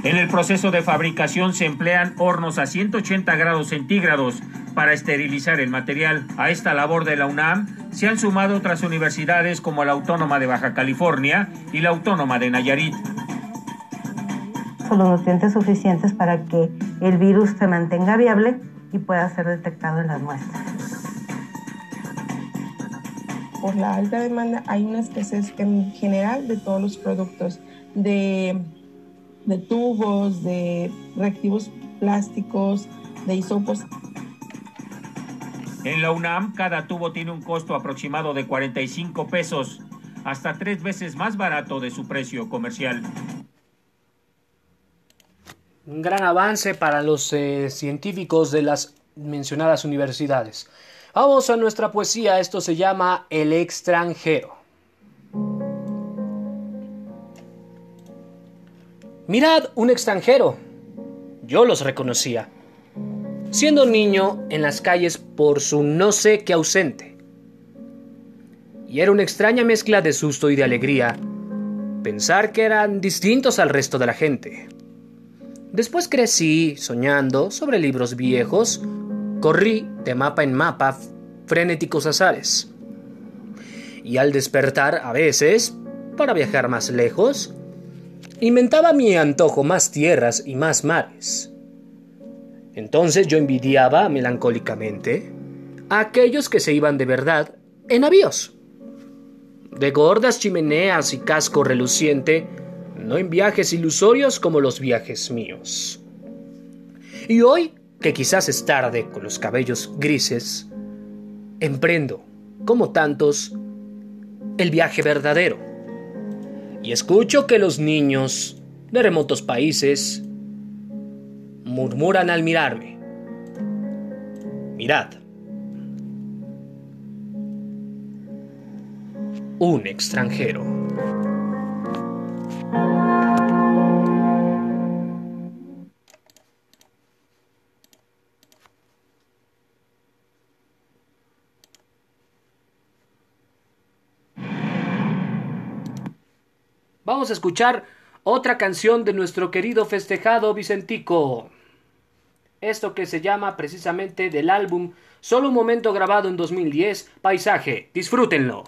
En el proceso de fabricación se emplean hornos a 180 grados centígrados para esterilizar el material. A esta labor de la UNAM se han sumado otras universidades como la Autónoma de Baja California y la Autónoma de Nayarit. Son los nutrientes suficientes para que el virus se mantenga viable y pueda ser detectado en las muestras. Por la alta demanda hay una escasez en general de todos los productos, de, de tubos, de reactivos plásticos, de hisopos. En la UNAM, cada tubo tiene un costo aproximado de 45 pesos, hasta tres veces más barato de su precio comercial. Un gran avance para los eh, científicos de las mencionadas universidades. Vamos a nuestra poesía, esto se llama El extranjero. Mirad, un extranjero. Yo los reconocía. Siendo niño en las calles por su no sé qué ausente. Y era una extraña mezcla de susto y de alegría pensar que eran distintos al resto de la gente. Después crecí soñando sobre libros viejos, corrí de mapa en mapa frenéticos azares. Y al despertar a veces, para viajar más lejos, inventaba mi antojo más tierras y más mares. Entonces yo envidiaba melancólicamente a aquellos que se iban de verdad en navíos, de gordas chimeneas y casco reluciente, no en viajes ilusorios como los viajes míos. Y hoy, que quizás es tarde con los cabellos grises, emprendo, como tantos, el viaje verdadero. Y escucho que los niños de remotos países murmuran al mirarme. Mirad. Un extranjero. Vamos a escuchar otra canción de nuestro querido festejado Vicentico. Esto que se llama precisamente del álbum Solo un momento grabado en 2010, Paisaje. Disfrútenlo.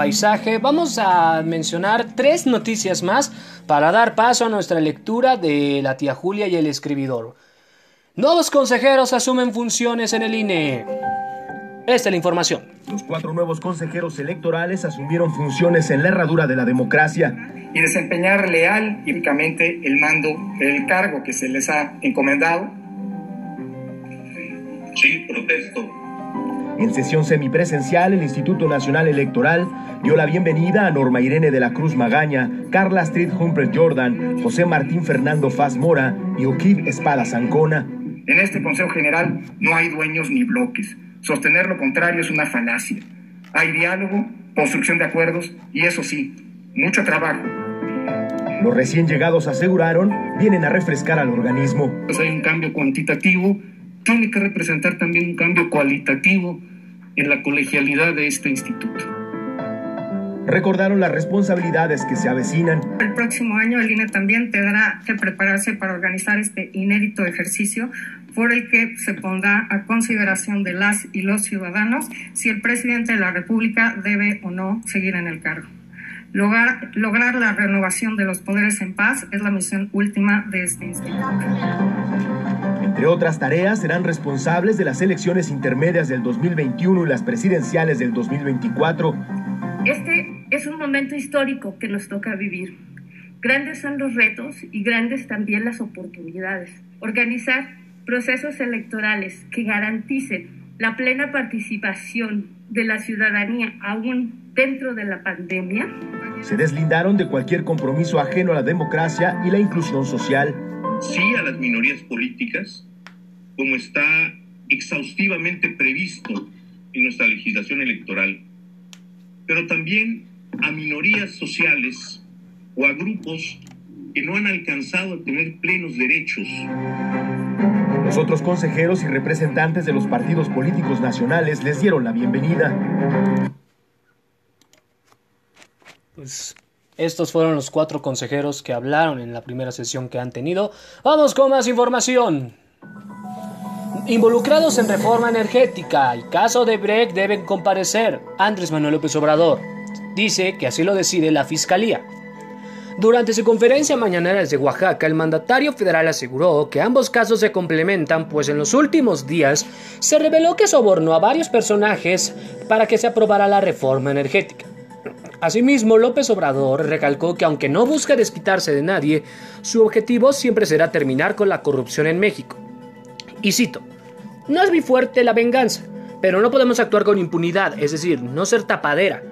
Paisaje. Vamos a mencionar tres noticias más para dar paso a nuestra lectura de la tía Julia y el escribidor. Nuevos consejeros asumen funciones en el INE. Esta es la información. Los cuatro nuevos consejeros electorales asumieron funciones en la herradura de la democracia. Y desempeñar leal y únicamente el mando del cargo que se les ha encomendado. Sí, protesto. En sesión semipresencial, el Instituto Nacional Electoral dio la bienvenida a Norma Irene de la Cruz Magaña, Carla Street Humphrey Jordan, José Martín Fernando Faz Mora y Oquib Espada Zancona. En este Consejo General no hay dueños ni bloques. Sostener lo contrario es una falacia. Hay diálogo, construcción de acuerdos y eso sí, mucho trabajo. Los recién llegados aseguraron vienen a refrescar al organismo. Pues hay un cambio cuantitativo, tiene que representar también un cambio cualitativo en la colegialidad de este instituto. Recordaron las responsabilidades que se avecinan. El próximo año el INE también tendrá que prepararse para organizar este inédito ejercicio por el que se pondrá a consideración de las y los ciudadanos si el presidente de la República debe o no seguir en el cargo. Lograr, lograr la renovación de los poderes en paz es la misión última de este instituto. Entre otras tareas, serán responsables de las elecciones intermedias del 2021 y las presidenciales del 2024. Este es un momento histórico que nos toca vivir. Grandes son los retos y grandes también las oportunidades. Organizar procesos electorales que garanticen la plena participación de la ciudadanía aún dentro de la pandemia. Se deslindaron de cualquier compromiso ajeno a la democracia y la inclusión social. Sí a las minorías políticas, como está exhaustivamente previsto en nuestra legislación electoral, pero también a minorías sociales o a grupos que no han alcanzado a tener plenos derechos. Los otros consejeros y representantes de los partidos políticos nacionales les dieron la bienvenida. Pues estos fueron los cuatro consejeros que hablaron en la primera sesión que han tenido. Vamos con más información. Involucrados en reforma energética y caso de Brecht deben comparecer. Andrés Manuel López Obrador dice que así lo decide la Fiscalía. Durante su conferencia mañanera desde Oaxaca, el mandatario federal aseguró que ambos casos se complementan, pues en los últimos días se reveló que sobornó a varios personajes para que se aprobara la reforma energética. Asimismo, López Obrador recalcó que aunque no busca desquitarse de nadie, su objetivo siempre será terminar con la corrupción en México. Y cito, no es muy fuerte la venganza, pero no podemos actuar con impunidad, es decir, no ser tapadera.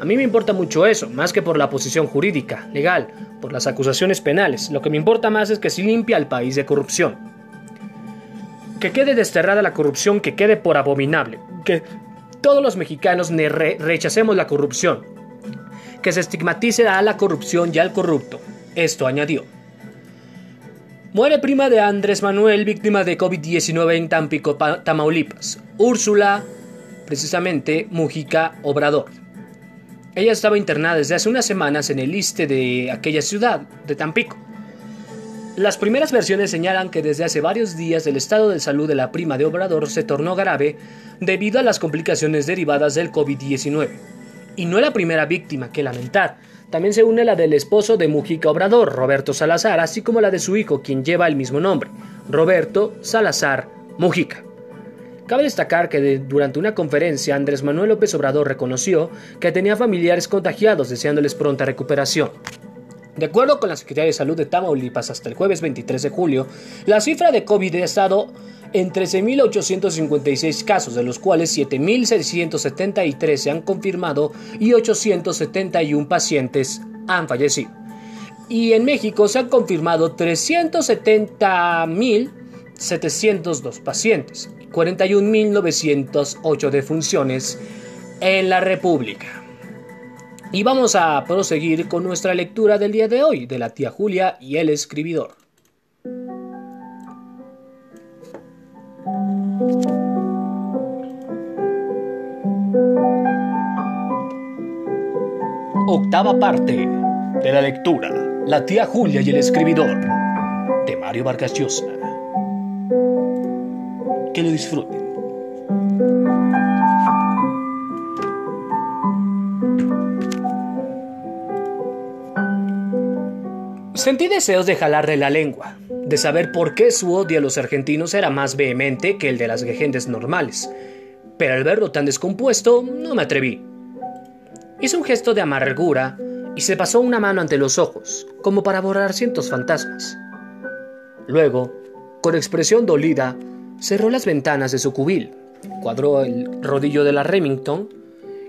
A mí me importa mucho eso, más que por la posición jurídica, legal, por las acusaciones penales. Lo que me importa más es que se limpia al país de corrupción. Que quede desterrada la corrupción, que quede por abominable. Que todos los mexicanos rechacemos la corrupción. Que se estigmatice a la corrupción y al corrupto. Esto añadió. Muere prima de Andrés Manuel, víctima de COVID-19 en Tampico, Tamaulipas. Úrsula, precisamente, Mujica Obrador. Ella estaba internada desde hace unas semanas en el este de aquella ciudad, de Tampico. Las primeras versiones señalan que desde hace varios días el estado de salud de la prima de Obrador se tornó grave debido a las complicaciones derivadas del COVID-19. Y no es la primera víctima que lamentar. También se une la del esposo de Mujica Obrador, Roberto Salazar, así como la de su hijo, quien lleva el mismo nombre, Roberto Salazar Mujica. Cabe destacar que durante una conferencia Andrés Manuel López Obrador reconoció que tenía familiares contagiados deseándoles pronta recuperación. De acuerdo con la Secretaría de Salud de Tamaulipas, hasta el jueves 23 de julio, la cifra de COVID ha estado en 13.856 casos, de los cuales 7.673 se han confirmado y 871 pacientes han fallecido. Y en México se han confirmado 370.702 pacientes 41.908 defunciones en la República. Y vamos a proseguir con nuestra lectura del día de hoy de la tía Julia y el escribidor. Octava parte de la lectura La tía Julia y el escribidor de Mario Vargas Llosa. Que lo disfruten. Sentí deseos de jalarle la lengua, de saber por qué su odio a los argentinos era más vehemente que el de las gentes normales, pero al verlo tan descompuesto no me atreví. Hizo un gesto de amargura y se pasó una mano ante los ojos, como para borrar cientos fantasmas. Luego, con expresión dolida, cerró las ventanas de su cubil, cuadró el rodillo de la Remington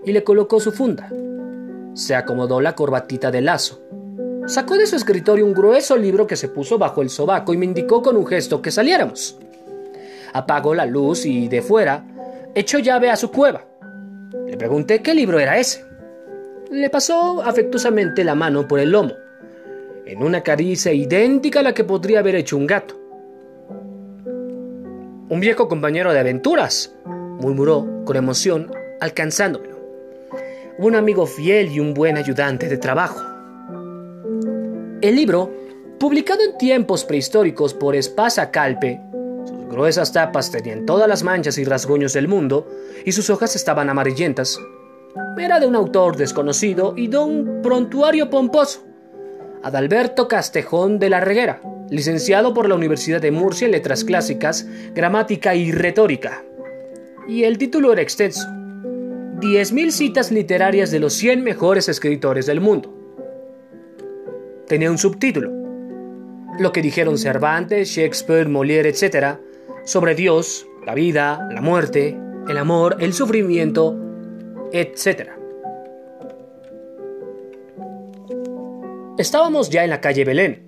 y le colocó su funda. Se acomodó la corbatita de lazo. Sacó de su escritorio un grueso libro que se puso bajo el sobaco y me indicó con un gesto que saliéramos. Apagó la luz y de fuera echó llave a su cueva. Le pregunté qué libro era ese. Le pasó afectuosamente la mano por el lomo, en una caricia idéntica a la que podría haber hecho un gato. Un viejo compañero de aventuras, murmuró con emoción, alcanzándomelo. Un amigo fiel y un buen ayudante de trabajo. El libro, publicado en tiempos prehistóricos por Espasa Calpe, sus gruesas tapas tenían todas las manchas y rasguños del mundo y sus hojas estaban amarillentas. Era de un autor desconocido y de un prontuario pomposo, Adalberto Castejón de la Reguera, licenciado por la Universidad de Murcia en Letras Clásicas, Gramática y Retórica. Y el título era extenso. 10.000 citas literarias de los 100 mejores escritores del mundo. Tenía un subtítulo. Lo que dijeron Cervantes, Shakespeare, Molière, etc. sobre Dios, la vida, la muerte, el amor, el sufrimiento, etc. Estábamos ya en la calle Belén.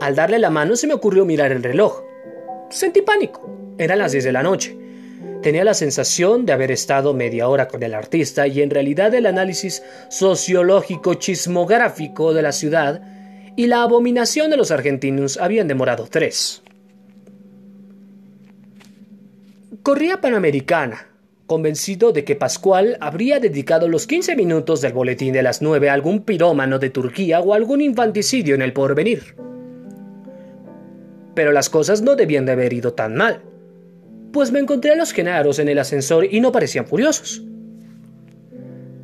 Al darle la mano se me ocurrió mirar el reloj. Sentí pánico. Eran las 10 de la noche. Tenía la sensación de haber estado media hora con el artista y en realidad el análisis sociológico chismográfico de la ciudad y la abominación de los argentinos habían demorado tres. Corría Panamericana, convencido de que Pascual habría dedicado los 15 minutos del boletín de las 9 a algún pirómano de Turquía o algún infanticidio en el porvenir. Pero las cosas no debían de haber ido tan mal, pues me encontré a los genaros en el ascensor y no parecían furiosos.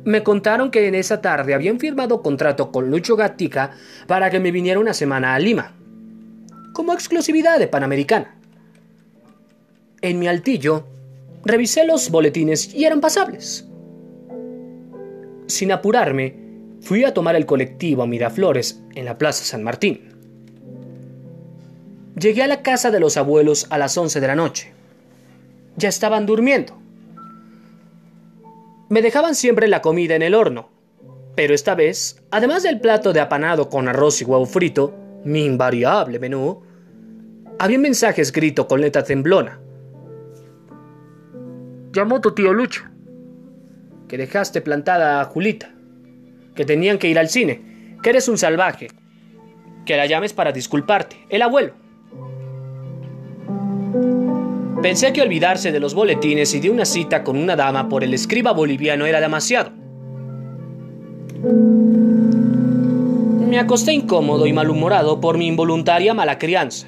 Me contaron que en esa tarde habían firmado contrato con Lucho Gatica para que me viniera una semana a Lima, como exclusividad de Panamericana. En mi altillo, revisé los boletines y eran pasables. Sin apurarme, fui a tomar el colectivo a Miraflores en la Plaza San Martín. Llegué a la casa de los abuelos a las 11 de la noche. Ya estaban durmiendo. Me dejaban siempre la comida en el horno, pero esta vez, además del plato de apanado con arroz y huevo frito, mi invariable menú, había un mensaje escrito con letra temblona. Llamó tu tío Lucho, que dejaste plantada a Julita, que tenían que ir al cine, que eres un salvaje, que la llames para disculparte, el abuelo. Pensé que olvidarse de los boletines y de una cita con una dama por el escriba boliviano era demasiado. Me acosté incómodo y malhumorado por mi involuntaria mala crianza.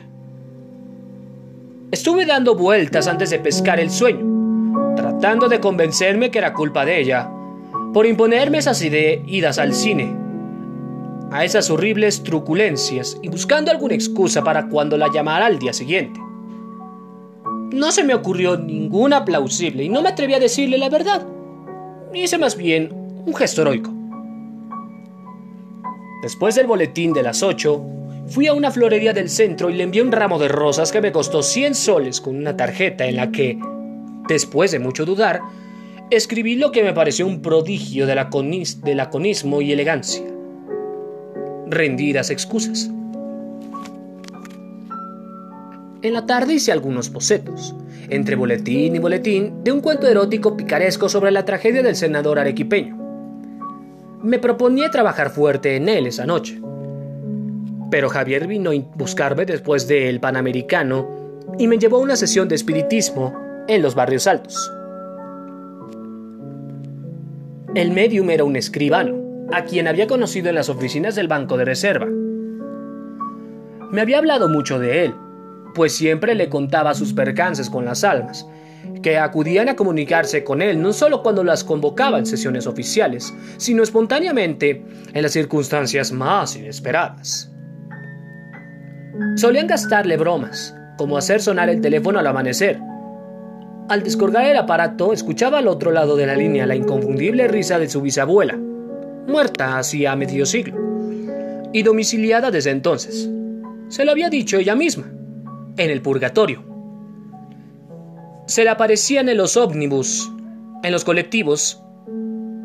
Estuve dando vueltas antes de pescar el sueño, tratando de convencerme que era culpa de ella, por imponerme esas idas al cine, a esas horribles truculencias y buscando alguna excusa para cuando la llamara al día siguiente. No se me ocurrió ninguna plausible y no me atreví a decirle la verdad. Hice más bien un gesto heroico. Después del boletín de las 8, fui a una florería del centro y le envié un ramo de rosas que me costó 100 soles con una tarjeta en la que, después de mucho dudar, escribí lo que me pareció un prodigio de, laconismo y elegancia. Rendidas excusas. En la tarde hice algunos bocetos, entre boletín y boletín, de un cuento erótico picaresco sobre la tragedia del senador arequipeño me proponía trabajar fuerte en él esa noche. Pero Javier vino a buscarme después del Panamericano y me llevó a una sesión de espiritismo en los barrios altos. El medium era un escribano, a quien había conocido en las oficinas del Banco de Reserva. Me había hablado mucho de él, pues siempre le contaba sus percances con las almas, que acudían a comunicarse con él no solo cuando las convocaba en sesiones oficiales, sino espontáneamente en las circunstancias más inesperadas. Solían gastarle bromas, como hacer sonar el teléfono al amanecer. Al descolgar el aparato, escuchaba al otro lado de la línea la inconfundible risa de su bisabuela, muerta hacía medio siglo, y domiciliada desde entonces. Se lo había dicho ella misma, en el purgatorio se le aparecían en los ómnibus, en los colectivos,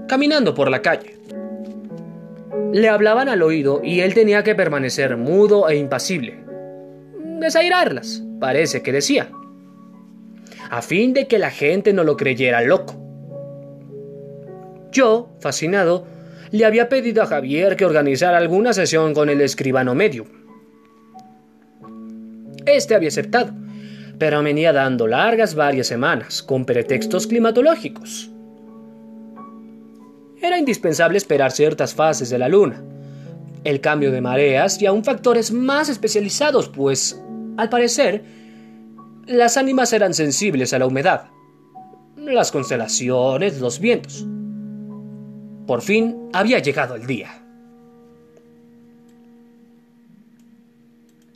caminando por la calle. Le hablaban al oído y él tenía que permanecer mudo e impasible. Desairarlas, parece que decía, a fin de que la gente no lo creyera loco. Yo, fascinado, le había pedido a Javier que organizara alguna sesión con el escribano medio. Este había aceptado pero venía dando largas varias semanas, con pretextos climatológicos. Era indispensable esperar ciertas fases de la luna, el cambio de mareas y aún factores más especializados, pues, al parecer, las ánimas eran sensibles a la humedad, las constelaciones, los vientos. Por fin había llegado el día.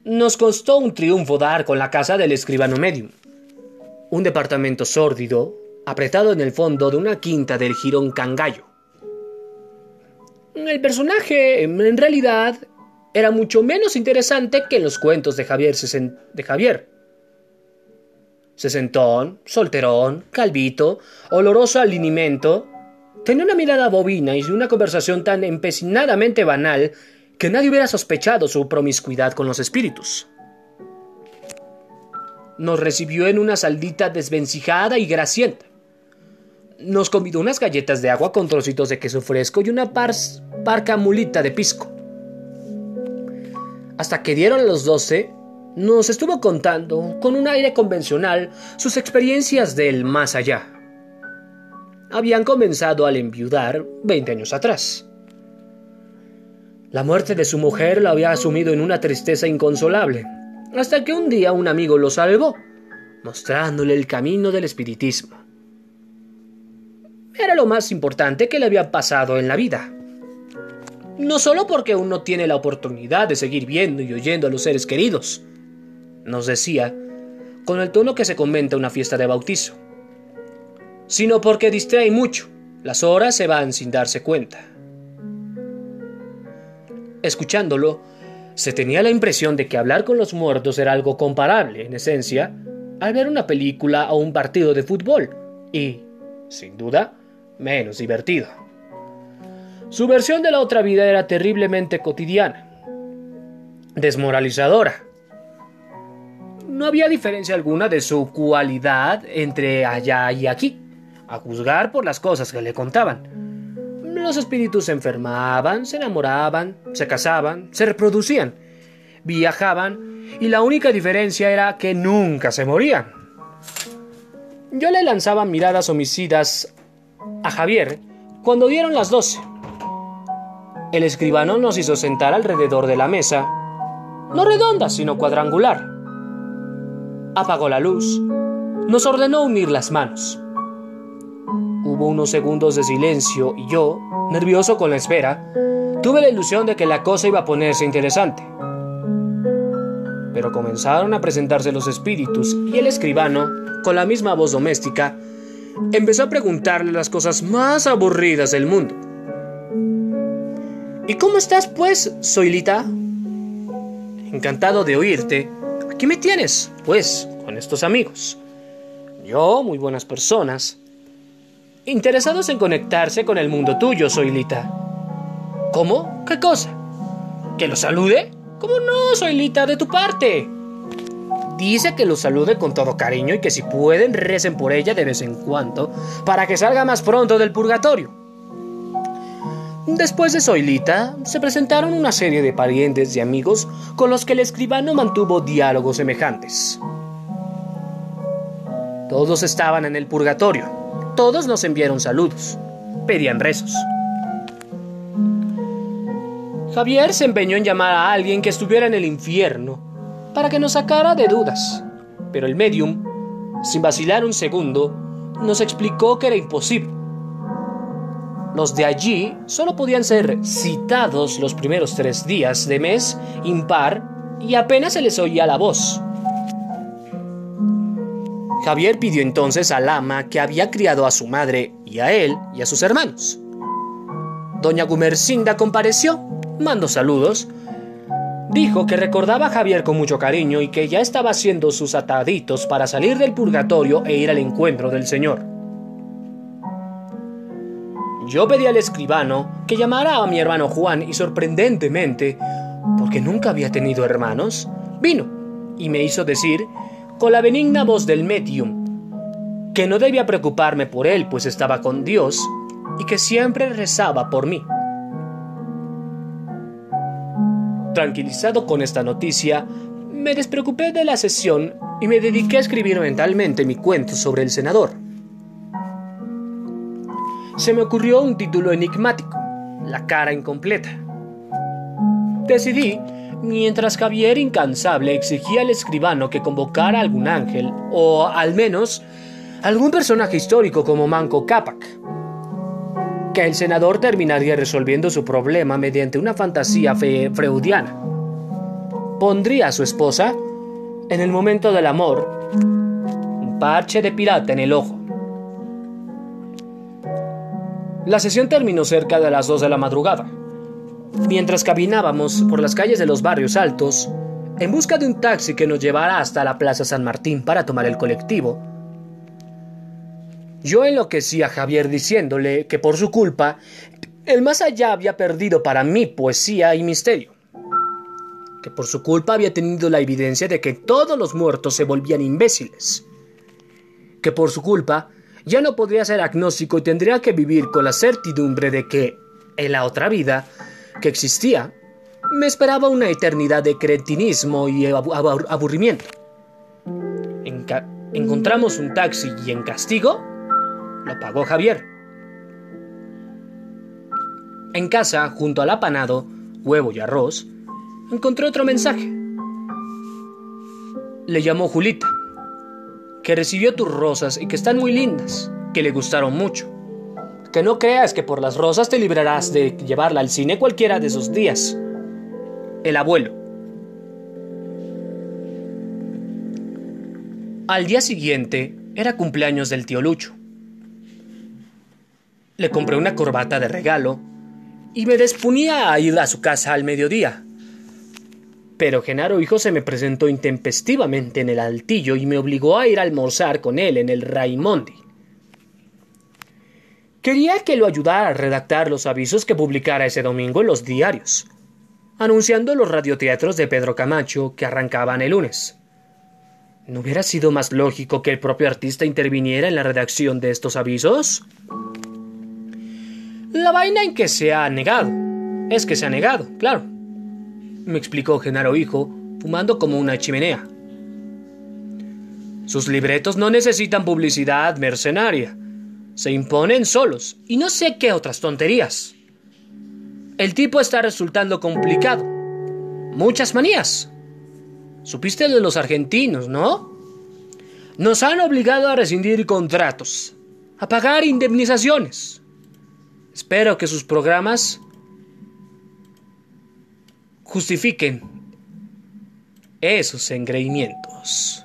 Nos costó un triunfo dar con la casa del escribano medium. Un departamento sórdido, apretado en el fondo de una quinta del Girón Cangallo. El personaje, en realidad, era mucho menos interesante que en los cuentos de Javier, de Javier. Sesentón, solterón, calvito, oloroso al linimento, tenía una mirada bobina y una conversación tan empecinadamente banal que nadie hubiera sospechado su promiscuidad con los espíritus. Nos recibió en una saldita desvencijada y gracienta. Nos convidó unas galletas de agua con trocitos de queso fresco y una parca mulita de pisco. Hasta que dieron los doce, nos estuvo contando, con un aire convencional, sus experiencias del más allá. Habían comenzado al enviudar veinte años atrás. La muerte de su mujer lo había asumido en una tristeza inconsolable, hasta que un día un amigo lo salvó, mostrándole el camino del espiritismo. Era lo más importante que le había pasado en la vida. No solo porque uno tiene la oportunidad de seguir viendo y oyendo a los seres queridos, nos decía, con el tono que se comenta una fiesta de bautizo, sino porque distrae mucho, las horas se van sin darse cuenta. Escuchándolo, se tenía la impresión de que hablar con los muertos era algo comparable, en esencia, al ver una película o un partido de fútbol, y, sin duda, menos divertido. Su versión de la otra vida era terriblemente cotidiana, desmoralizadora. No había diferencia alguna de su cualidad entre allá y aquí, a juzgar por las cosas que le contaban los espíritus se enfermaban, se enamoraban, se casaban, se reproducían, viajaban y la única diferencia era que nunca se morían. Yo le lanzaba miradas homicidas a Javier cuando dieron las doce. El escribano nos hizo sentar alrededor de la mesa, no redonda, sino cuadrangular. Apagó la luz, nos ordenó unir las manos. Hubo unos segundos de silencio y yo, nervioso con la espera, tuve la ilusión de que la cosa iba a ponerse interesante. Pero comenzaron a presentarse los espíritus y el escribano, con la misma voz doméstica, empezó a preguntarle las cosas más aburridas del mundo. ¿Y cómo estás, pues, Soilita? Encantado de oírte. Aquí me tienes, pues, con estos amigos. Yo, muy buenas personas. Interesados en conectarse con el mundo tuyo, Soilita. ¿Cómo? ¿Qué cosa? ¿Que lo salude? ¿Cómo no, Soilita, de tu parte? Dice que lo salude con todo cariño y que si pueden recen por ella de vez en cuando para que salga más pronto del purgatorio. Después de Zoilita, se presentaron una serie de parientes y amigos con los que el escribano mantuvo diálogos semejantes. Todos estaban en el purgatorio, todos nos enviaron saludos, pedían rezos. Javier se empeñó en llamar a alguien que estuviera en el infierno para que nos sacara de dudas, pero el medium, sin vacilar un segundo, nos explicó que era imposible los de allí solo podían ser citados los primeros tres días de mes impar y apenas se les oía la voz. Javier pidió entonces al ama que había criado a su madre y a él y a sus hermanos. Doña Gumercinda compareció, mandó saludos, dijo que recordaba a Javier con mucho cariño y que ya estaba haciendo sus ataditos para salir del purgatorio e ir al encuentro del Señor. Yo pedí al escribano que llamara a mi hermano Juan y sorprendentemente, porque nunca había tenido hermanos, vino y me hizo decir, con la benigna voz del medium, que no debía preocuparme por él, pues estaba con Dios y que siempre rezaba por mí. Tranquilizado con esta noticia, me despreocupé de la sesión y me dediqué a escribir mentalmente mi cuento sobre el senador se me ocurrió un título enigmático, La cara incompleta. Decidí, mientras Javier incansable exigía al escribano que convocara algún ángel, o al menos algún personaje histórico como Manco Cápac, que el senador terminaría resolviendo su problema mediante una fantasía freudiana. Pondría a su esposa, en el momento del amor, un parche de pirata en el ojo La sesión terminó cerca de las 2 de la madrugada. Mientras caminábamos por las calles de los barrios altos, en busca de un taxi que nos llevara hasta la Plaza San Martín para tomar el colectivo, yo enloquecí a Javier diciéndole que por su culpa el más allá había perdido para mí poesía y misterio. Que por su culpa había tenido la evidencia de que todos los muertos se volvían imbéciles. Que por su culpa ya no podría ser agnóstico y tendría que vivir con la certidumbre de que, en la otra vida, que existía, me esperaba una eternidad de cretinismo y aburrimiento. encontramos un taxi y en castigo lo pagó Javier. En casa, junto al apanado, huevo y arroz, encontré otro mensaje. Le llamó Julita que recibió tus rosas y que están muy lindas, que le gustaron mucho. Que no creas que por las rosas te librarás de llevarla al cine cualquiera de esos días. El abuelo. Al día siguiente era cumpleaños del tío Lucho. Le compré una corbata de regalo y me disponía a ir a su casa al mediodía. Pero Genaro Hijo se me presentó intempestivamente en el altillo y me obligó a ir a almorzar con él en el Raimondi. Quería que lo ayudara a redactar los avisos que publicara ese domingo en los diarios, anunciando los radioteatros de Pedro Camacho que arrancaban el lunes. ¿No hubiera sido más lógico que el propio artista interviniera en la redacción de estos avisos? La vaina en que se ha negado es que se ha negado, claro me explicó Genaro Hijo, fumando como una chimenea. Sus libretos no necesitan publicidad mercenaria. Se imponen solos y no sé qué otras tonterías. El tipo está resultando complicado. Muchas manías. Supiste de los argentinos, ¿no? Nos han obligado a rescindir contratos, a pagar indemnizaciones. Espero que sus programas justifiquen esos engreimientos.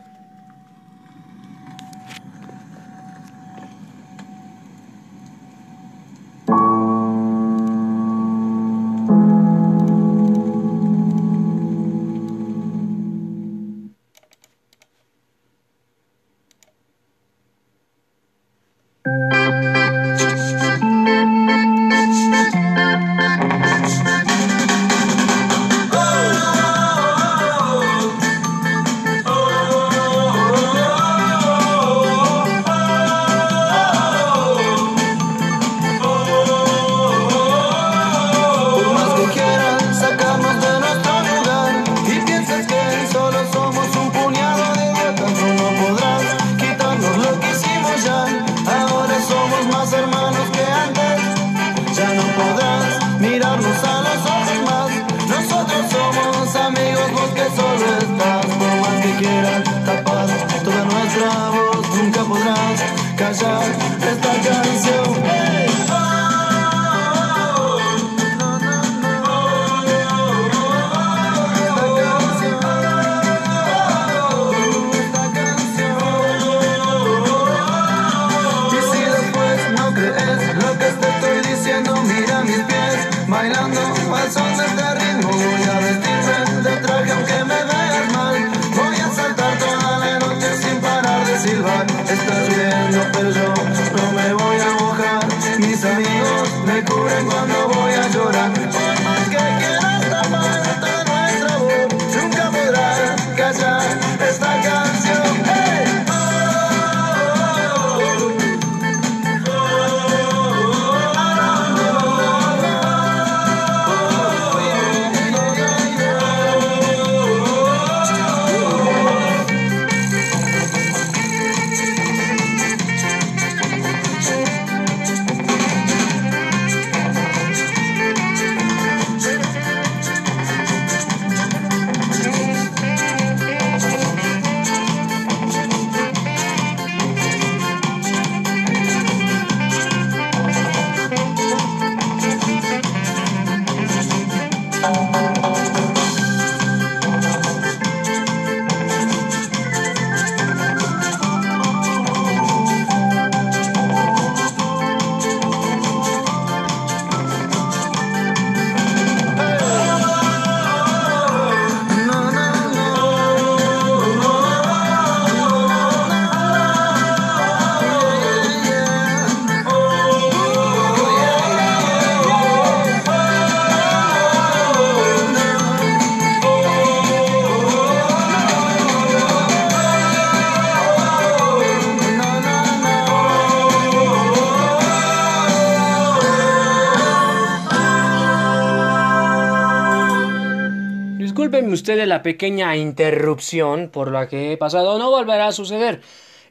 Discúlpenme ustedes la pequeña interrupción por la que he pasado, no volverá a suceder.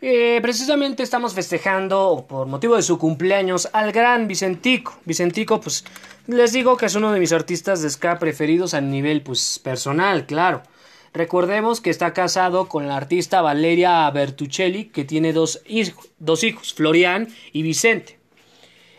Eh, precisamente estamos festejando, por motivo de su cumpleaños, al gran Vicentico. Vicentico, pues, les digo que es uno de mis artistas de ska preferidos a nivel, pues, personal, claro. Recordemos que está casado con la artista Valeria Bertuccelli, que tiene dos, hij- dos hijos, Florian y Vicente.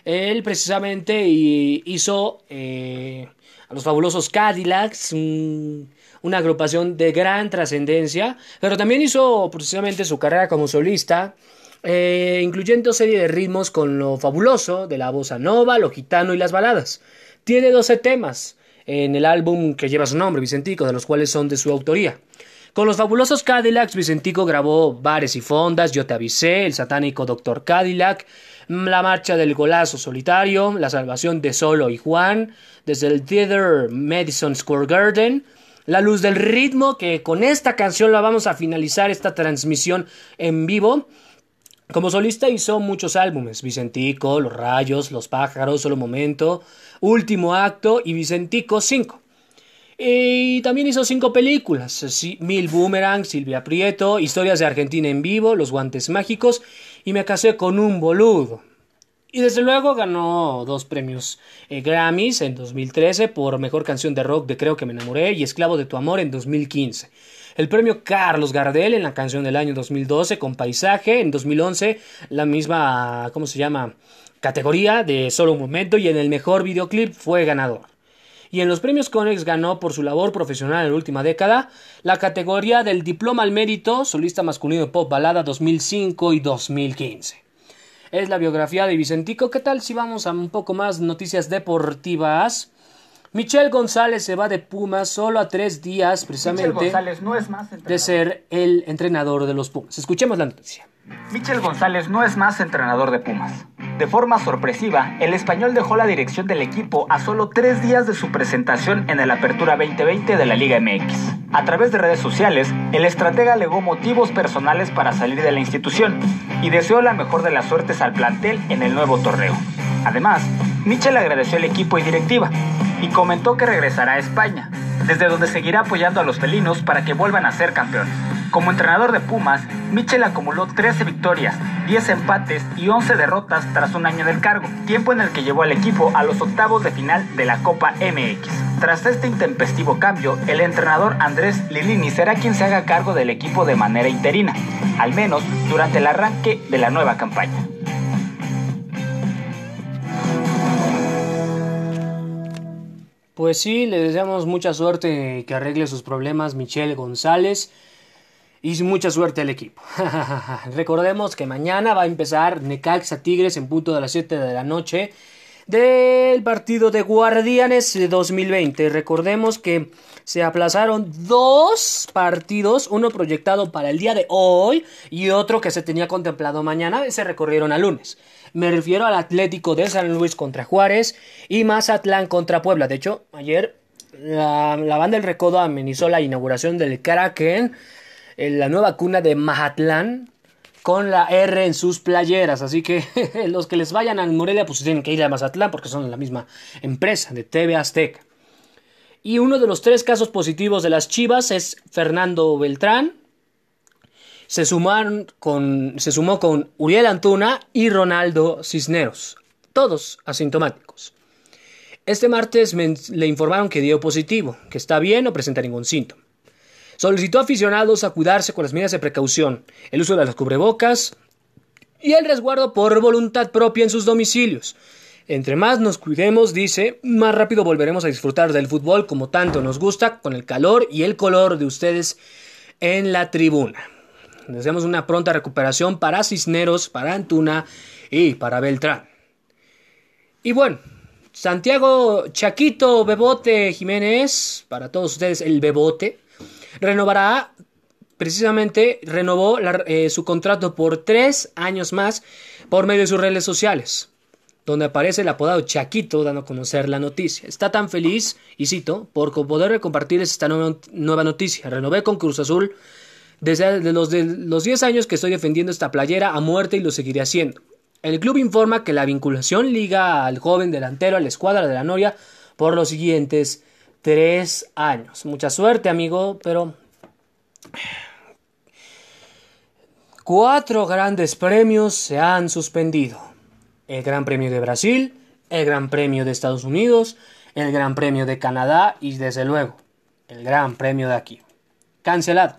Él precisamente y- hizo eh, los fabulosos Cadillacs, un- una agrupación de gran trascendencia, pero también hizo precisamente su carrera como solista, eh, incluyendo serie de ritmos con lo fabuloso de la bossa nova, lo gitano y las baladas. Tiene 12 temas en el álbum que lleva su nombre, Vicentico, de los cuales son de su autoría. Con los fabulosos Cadillacs, Vicentico grabó Bares y Fondas, Yo te avisé, El satánico Doctor Cadillac, La marcha del golazo solitario, La salvación de Solo y Juan, desde el Theater Madison Square Garden, La luz del ritmo, que con esta canción la vamos a finalizar esta transmisión en vivo. Como solista hizo muchos álbumes, Vicentico, Los Rayos, Los Pájaros, Solo Momento, Último Acto y Vicentico 5. Y también hizo cinco películas, Mil Boomerang, Silvia Prieto, Historias de Argentina en vivo, Los Guantes Mágicos y Me casé con un boludo. Y desde luego ganó dos premios eh, Grammys en 2013 por Mejor Canción de Rock de Creo que me enamoré y Esclavo de tu Amor en 2015. El premio Carlos Gardel en la canción del año 2012 con Paisaje, en 2011 la misma, ¿cómo se llama? Categoría de Solo un Momento y en el mejor videoclip fue ganador. Y en los premios Conex ganó por su labor profesional en la última década la categoría del Diploma al Mérito, solista masculino pop balada 2005 y 2015 es la biografía de Vicentico. ¿Qué tal si vamos a un poco más noticias deportivas? Michel González se va de Pumas solo a tres días precisamente no es más de ser el entrenador de los Pumas. Escuchemos la noticia. Michel González no es más entrenador de Pumas. De forma sorpresiva, el español dejó la dirección del equipo a solo tres días de su presentación en el Apertura 2020 de la Liga MX. A través de redes sociales, el estratega alegó motivos personales para salir de la institución y deseó la mejor de las suertes al plantel en el nuevo torneo. Además, Michel agradeció al equipo y directiva y comentó que regresará a España, desde donde seguirá apoyando a los felinos para que vuelvan a ser campeones. Como entrenador de Pumas, Mitchell acumuló 13 victorias, 10 empates y 11 derrotas tras un año en el cargo, tiempo en el que llevó al equipo a los octavos de final de la Copa MX. Tras este intempestivo cambio, el entrenador Andrés Lilini será quien se haga cargo del equipo de manera interina, al menos durante el arranque de la nueva campaña. Pues sí, le deseamos mucha suerte que arregle sus problemas Michelle González y mucha suerte al equipo. <laughs> Recordemos que mañana va a empezar Necaxa Tigres en punto de las 7 de la noche del partido de Guardianes de 2020. Recordemos que se aplazaron dos partidos, uno proyectado para el día de hoy y otro que se tenía contemplado mañana, se recorrieron a lunes. Me refiero al Atlético de San Luis contra Juárez y Mazatlán contra Puebla. De hecho, ayer la, la banda del Recodo amenizó la inauguración del Kraken la nueva cuna de Mahatlán con la R en sus playeras. Así que <laughs> los que les vayan a Morelia, pues tienen que ir a Mazatlán porque son la misma empresa de TV Azteca. Y uno de los tres casos positivos de las Chivas es Fernando Beltrán. Se, sumaron con, se sumó con Uriel Antuna y Ronaldo Cisneros, todos asintomáticos. Este martes le informaron que dio positivo, que está bien, no presenta ningún síntoma. Solicitó a aficionados a cuidarse con las medidas de precaución, el uso de las cubrebocas y el resguardo por voluntad propia en sus domicilios. Entre más nos cuidemos, dice, más rápido volveremos a disfrutar del fútbol como tanto nos gusta, con el calor y el color de ustedes en la tribuna. Deseamos una pronta recuperación para Cisneros, para Antuna y para Beltrán. Y bueno, Santiago Chaquito Bebote Jiménez, para todos ustedes el Bebote, renovará, precisamente renovó eh, su contrato por tres años más por medio de sus redes sociales, donde aparece el apodado Chaquito dando a conocer la noticia. Está tan feliz, y cito, por poder compartirles esta nueva noticia. Renové con Cruz Azul desde los, de los 10 años que estoy defendiendo esta playera a muerte y lo seguiré haciendo. El club informa que la vinculación liga al joven delantero a la escuadra de la Noria por los siguientes tres años. Mucha suerte, amigo, pero... Cuatro grandes premios se han suspendido. El Gran Premio de Brasil, el Gran Premio de Estados Unidos, el Gran Premio de Canadá y desde luego el Gran Premio de aquí. Cancelado.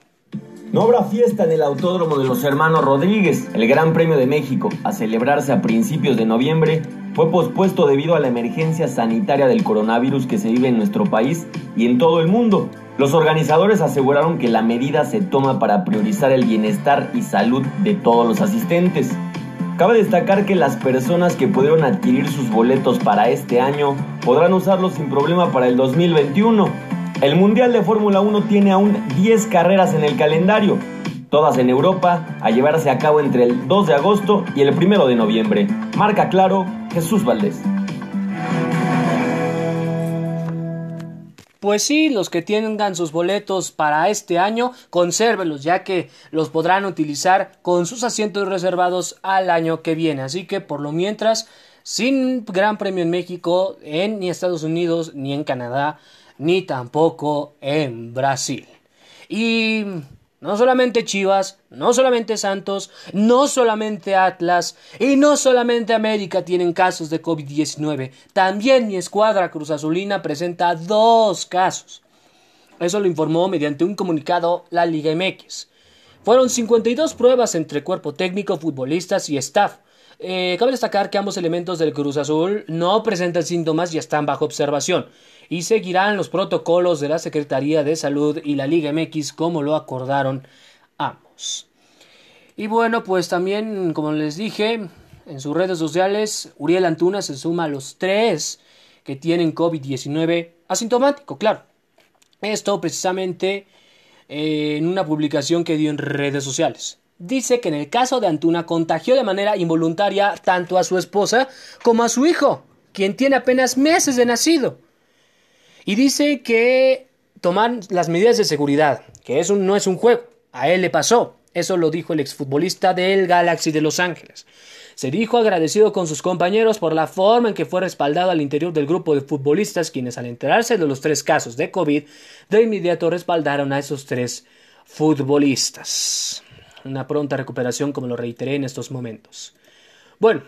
No habrá fiesta en el Autódromo de los Hermanos Rodríguez. El Gran Premio de México, a celebrarse a principios de noviembre, fue pospuesto debido a la emergencia sanitaria del coronavirus que se vive en nuestro país y en todo el mundo. Los organizadores aseguraron que la medida se toma para priorizar el bienestar y salud de todos los asistentes. Cabe destacar que las personas que pudieron adquirir sus boletos para este año podrán usarlos sin problema para el 2021. El Mundial de Fórmula 1 tiene aún 10 carreras en el calendario, todas en Europa, a llevarse a cabo entre el 2 de agosto y el 1 de noviembre. Marca claro Jesús Valdés. Pues sí, los que tengan sus boletos para este año, consérvelos, ya que los podrán utilizar con sus asientos reservados al año que viene. Así que por lo mientras, sin Gran Premio en México, en ni Estados Unidos, ni en Canadá, ni tampoco en Brasil. Y No solamente Chivas, no solamente Santos, no solamente Atlas y no solamente América tienen casos de COVID-19. También mi escuadra Cruz Azulina presenta dos casos. Eso lo informó mediante un comunicado la Liga MX. Fueron 52 pruebas entre cuerpo técnico, futbolistas y staff. Eh, cabe destacar que ambos elementos del Cruz Azul no presentan síntomas y están bajo observación y seguirán los protocolos de la Secretaría de Salud y la Liga MX como lo acordaron ambos. Y bueno, pues también, como les dije, en sus redes sociales, Uriel Antuna se suma a los tres que tienen COVID-19 asintomático, claro. Esto precisamente eh, en una publicación que dio en redes sociales. Dice que en el caso de Antuna contagió de manera involuntaria tanto a su esposa como a su hijo, quien tiene apenas meses de nacido. Y dice que toman las medidas de seguridad, que eso no es un juego, a él le pasó. Eso lo dijo el exfutbolista del Galaxy de Los Ángeles. Se dijo agradecido con sus compañeros por la forma en que fue respaldado al interior del grupo de futbolistas quienes al enterarse de los tres casos de COVID de inmediato respaldaron a esos tres futbolistas. Una pronta recuperación como lo reiteré en estos momentos. Bueno,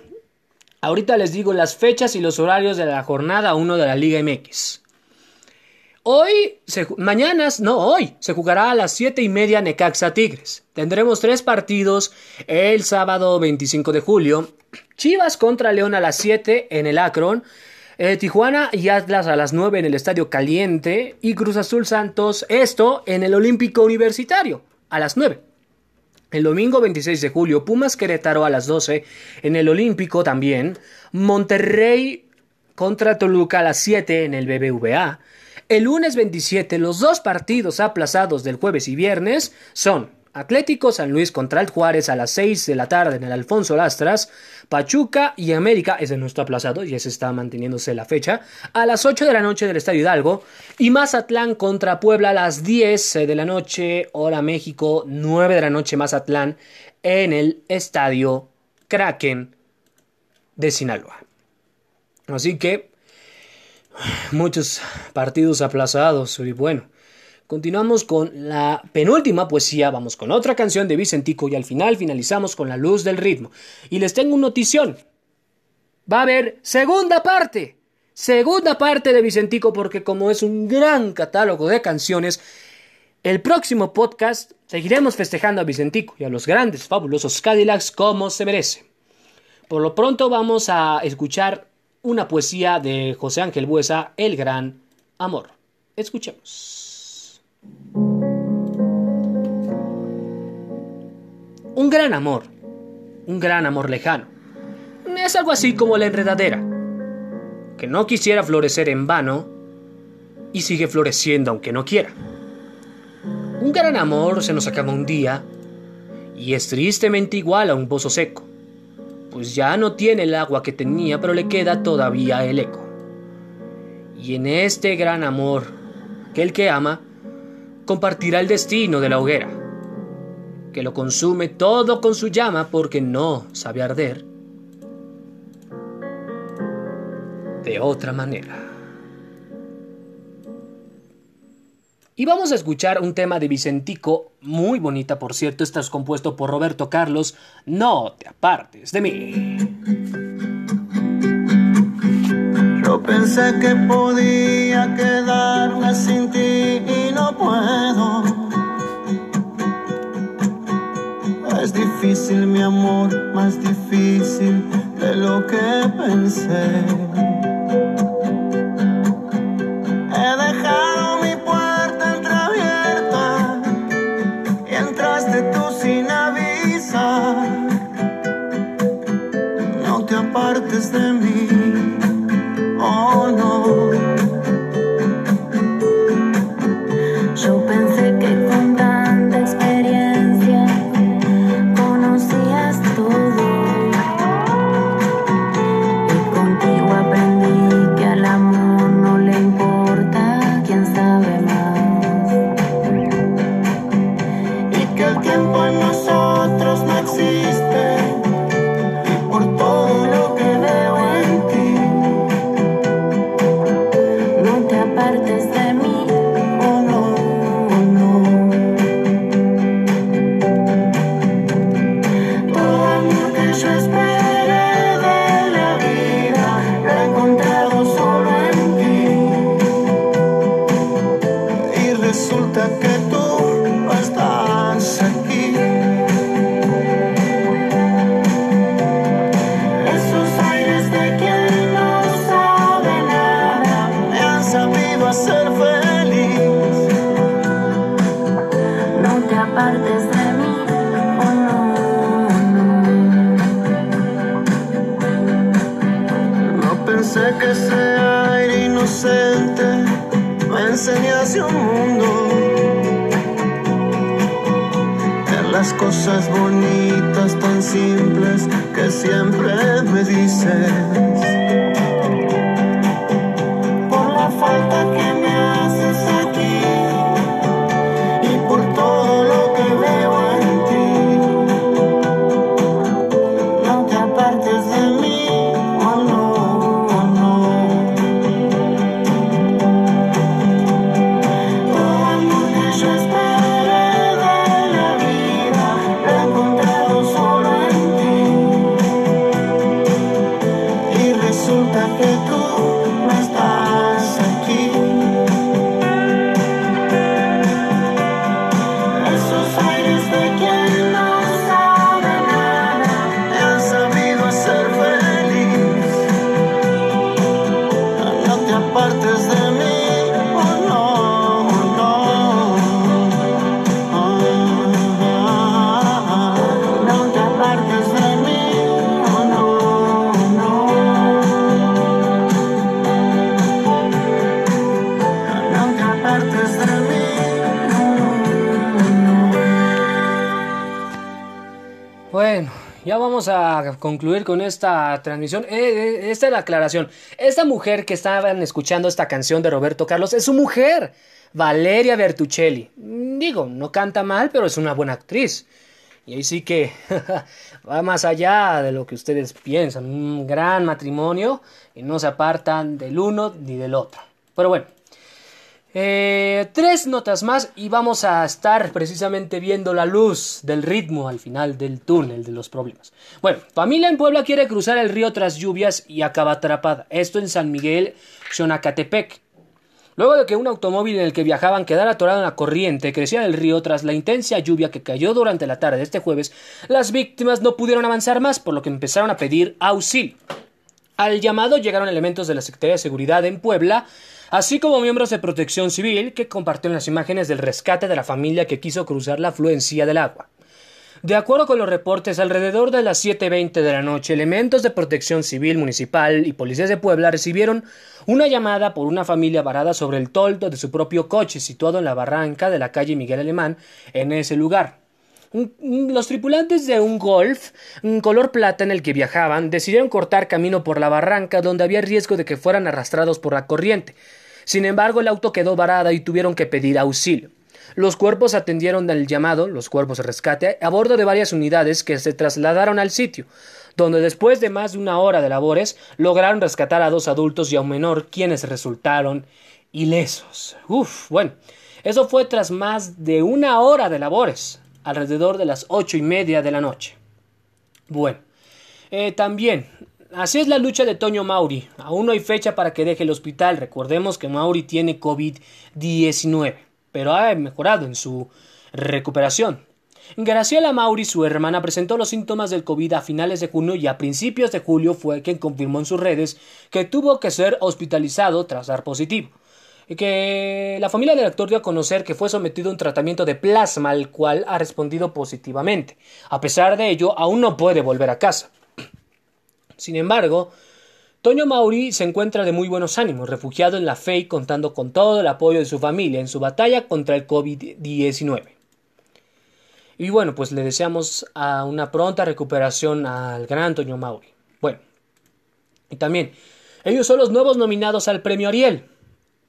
ahorita les digo las fechas y los horarios de la jornada 1 de la Liga MX. Hoy, se, mañana, no, hoy, se jugará a las 7 y media Necaxa Tigres. Tendremos tres partidos el sábado 25 de julio. Chivas contra León a las 7 en el Akron. Eh, Tijuana y Atlas a las 9 en el Estadio Caliente. Y Cruz Azul Santos, esto en el Olímpico Universitario, a las 9. El domingo 26 de julio, Pumas Querétaro a las 12 en el Olímpico también. Monterrey contra Toluca a las 7 en el BBVA. El lunes 27, los dos partidos aplazados del jueves y viernes son Atlético San Luis contra el Juárez a las 6 de la tarde en el Alfonso Lastras, Pachuca y América, ese no está aplazado, ya se está manteniéndose la fecha, a las 8 de la noche del Estadio Hidalgo, y Mazatlán contra Puebla a las 10 de la noche, hora México, 9 de la noche Mazatlán, en el Estadio Kraken de Sinaloa. Así que <sighs> muchos partidos aplazados y bueno. Continuamos con la penúltima poesía, vamos con otra canción de Vicentico y al final finalizamos con la luz del ritmo. Y les tengo una notición. Va a haber segunda parte. Segunda parte de Vicentico porque como es un gran catálogo de canciones, el próximo podcast seguiremos festejando a Vicentico y a los grandes, fabulosos Cadillacs como se merece. Por lo pronto vamos a escuchar una poesía de José Ángel Buesa, El Gran Amor. Escuchemos. Un gran amor, un gran amor lejano. Es algo así como la enredadera, que no quisiera florecer en vano y sigue floreciendo aunque no quiera. Un gran amor se nos acaba un día y es tristemente igual a un pozo seco pues ya no tiene el agua que tenía, pero le queda todavía el eco. Y en este gran amor, que el que ama, compartirá el destino de la hoguera, que lo consume todo con su llama porque no sabe arder de otra manera. Y vamos a escuchar un tema de Vicentico, muy bonita por cierto, estás compuesto por Roberto Carlos, No te apartes de mí. Yo pensé que podía quedarme sin ti y no puedo. Es difícil mi amor, más difícil de lo que pensé. He dejado te apartes de a concluir con esta transmisión. Eh, eh, esta es la aclaración. Esta mujer que estaban escuchando esta canción de Roberto Carlos es su mujer, Valeria Bertuccelli. Mm, Digo, no canta mal, pero es una buena actriz. Y ahí sí que <laughs> va más allá de lo que ustedes piensan. Un gran matrimonio y no se apartan del uno ni del otro. Pero bueno, eh, tres notas más y vamos a estar precisamente viendo la luz del ritmo al final del túnel de los problemas. Bueno, familia en Puebla quiere cruzar el río tras lluvias y acaba atrapada. Esto en San Miguel, Xonacatepec. Luego de que un automóvil en el que viajaban quedara atorado en la corriente, crecía el río tras la intensa lluvia que cayó durante la tarde de este jueves, las víctimas no pudieron avanzar más, por lo que empezaron a pedir auxilio. Al llamado llegaron elementos de la Secretaría de Seguridad en Puebla, así como miembros de Protección Civil que compartieron las imágenes del rescate de la familia que quiso cruzar la afluencia del agua. De acuerdo con los reportes, alrededor de las 7.20 de la noche, elementos de protección civil municipal y policías de Puebla recibieron una llamada por una familia varada sobre el toldo de su propio coche situado en la barranca de la calle Miguel Alemán en ese lugar. Los tripulantes de un Golf, color plata en el que viajaban, decidieron cortar camino por la barranca donde había riesgo de que fueran arrastrados por la corriente. Sin embargo, el auto quedó varado y tuvieron que pedir auxilio. Los cuerpos atendieron al llamado, los cuerpos de rescate, a bordo de varias unidades que se trasladaron al sitio, donde después de más de una hora de labores lograron rescatar a dos adultos y a un menor, quienes resultaron ilesos. Uf, bueno, eso fue tras más de una hora de labores, alrededor de las ocho y media de la noche. Bueno, eh, también, así es la lucha de Toño Mauri. Aún no hay fecha para que deje el hospital. Recordemos que Mauri tiene COVID-19, pero ha mejorado en su recuperación. Graciela Mauri, su hermana, presentó los síntomas del COVID a finales de junio y a principios de julio fue quien confirmó en sus redes que tuvo que ser hospitalizado tras dar positivo. Y que la familia del actor dio a conocer que fue sometido a un tratamiento de plasma al cual ha respondido positivamente. A pesar de ello, aún no puede volver a casa. Sin embargo, Toño Mauri se encuentra de muy buenos ánimos, refugiado en la fe y contando con todo el apoyo de su familia en su batalla contra el COVID-19. Y bueno, pues le deseamos a una pronta recuperación al gran Toño Mauri. Bueno, y también, ellos son los nuevos nominados al Premio Ariel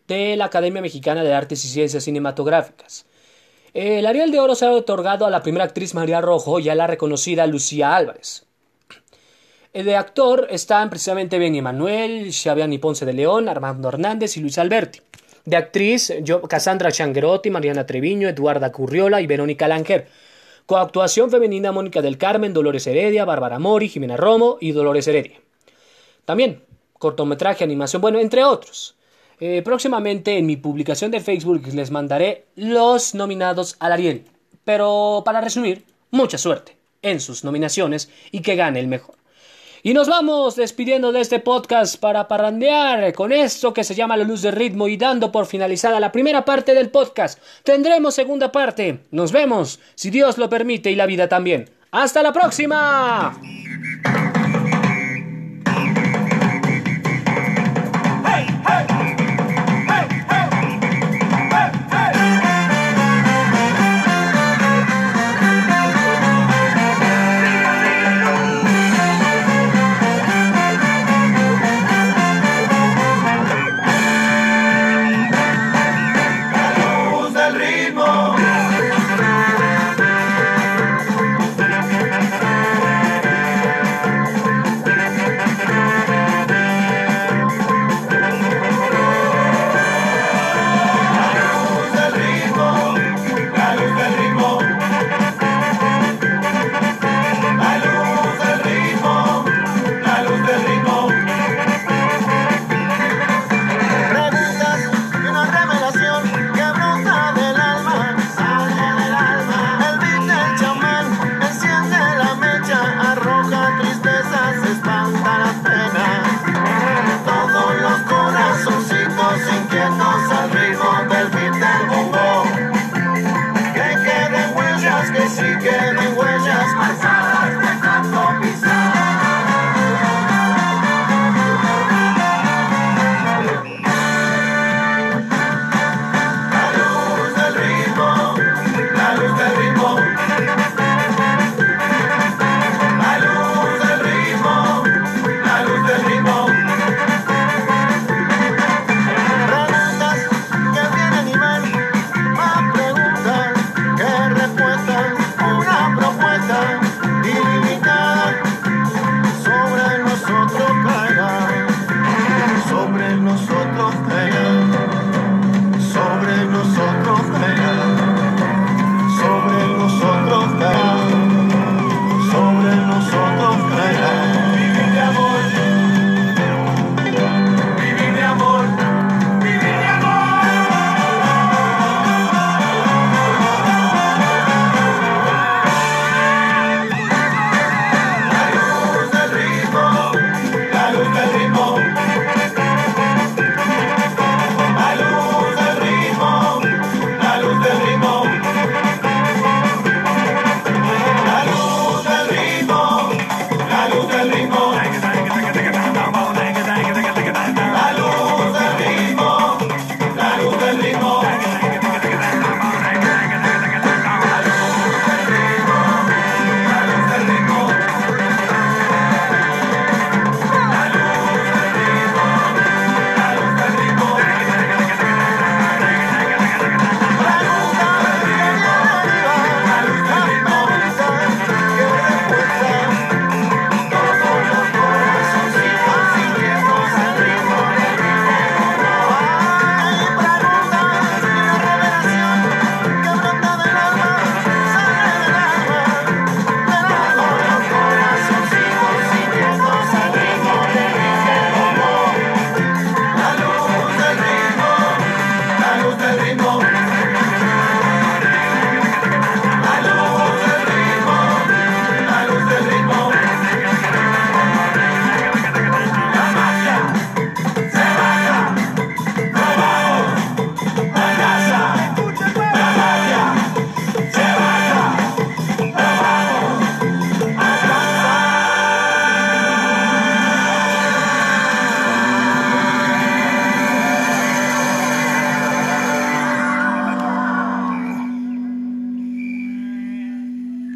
de la Academia Mexicana de Artes y Ciencias Cinematográficas. El Ariel de Oro se ha otorgado a la primera actriz María Rojo y a la reconocida Lucía Álvarez. De actor están precisamente Benny Manuel, Xaviani Ponce de León, Armando Hernández y Luis Alberti. De actriz, Cassandra Changuerotti, Mariana Treviño, Eduarda Curriola y Verónica Langer. Coactuación femenina Mónica del Carmen, Dolores Heredia, Bárbara Mori, Jimena Romo y Dolores Heredia. También cortometraje, animación, bueno, entre otros. Eh, próximamente en mi publicación de Facebook les mandaré los nominados al Ariel. Pero para resumir, mucha suerte en sus nominaciones y que gane el mejor. Y nos vamos despidiendo de este podcast para parrandear con esto que se llama La Luz de Ritmo y dando por finalizada la primera parte del podcast. Tendremos segunda parte. Nos vemos, si Dios lo permite y la vida también. ¡Hasta la próxima!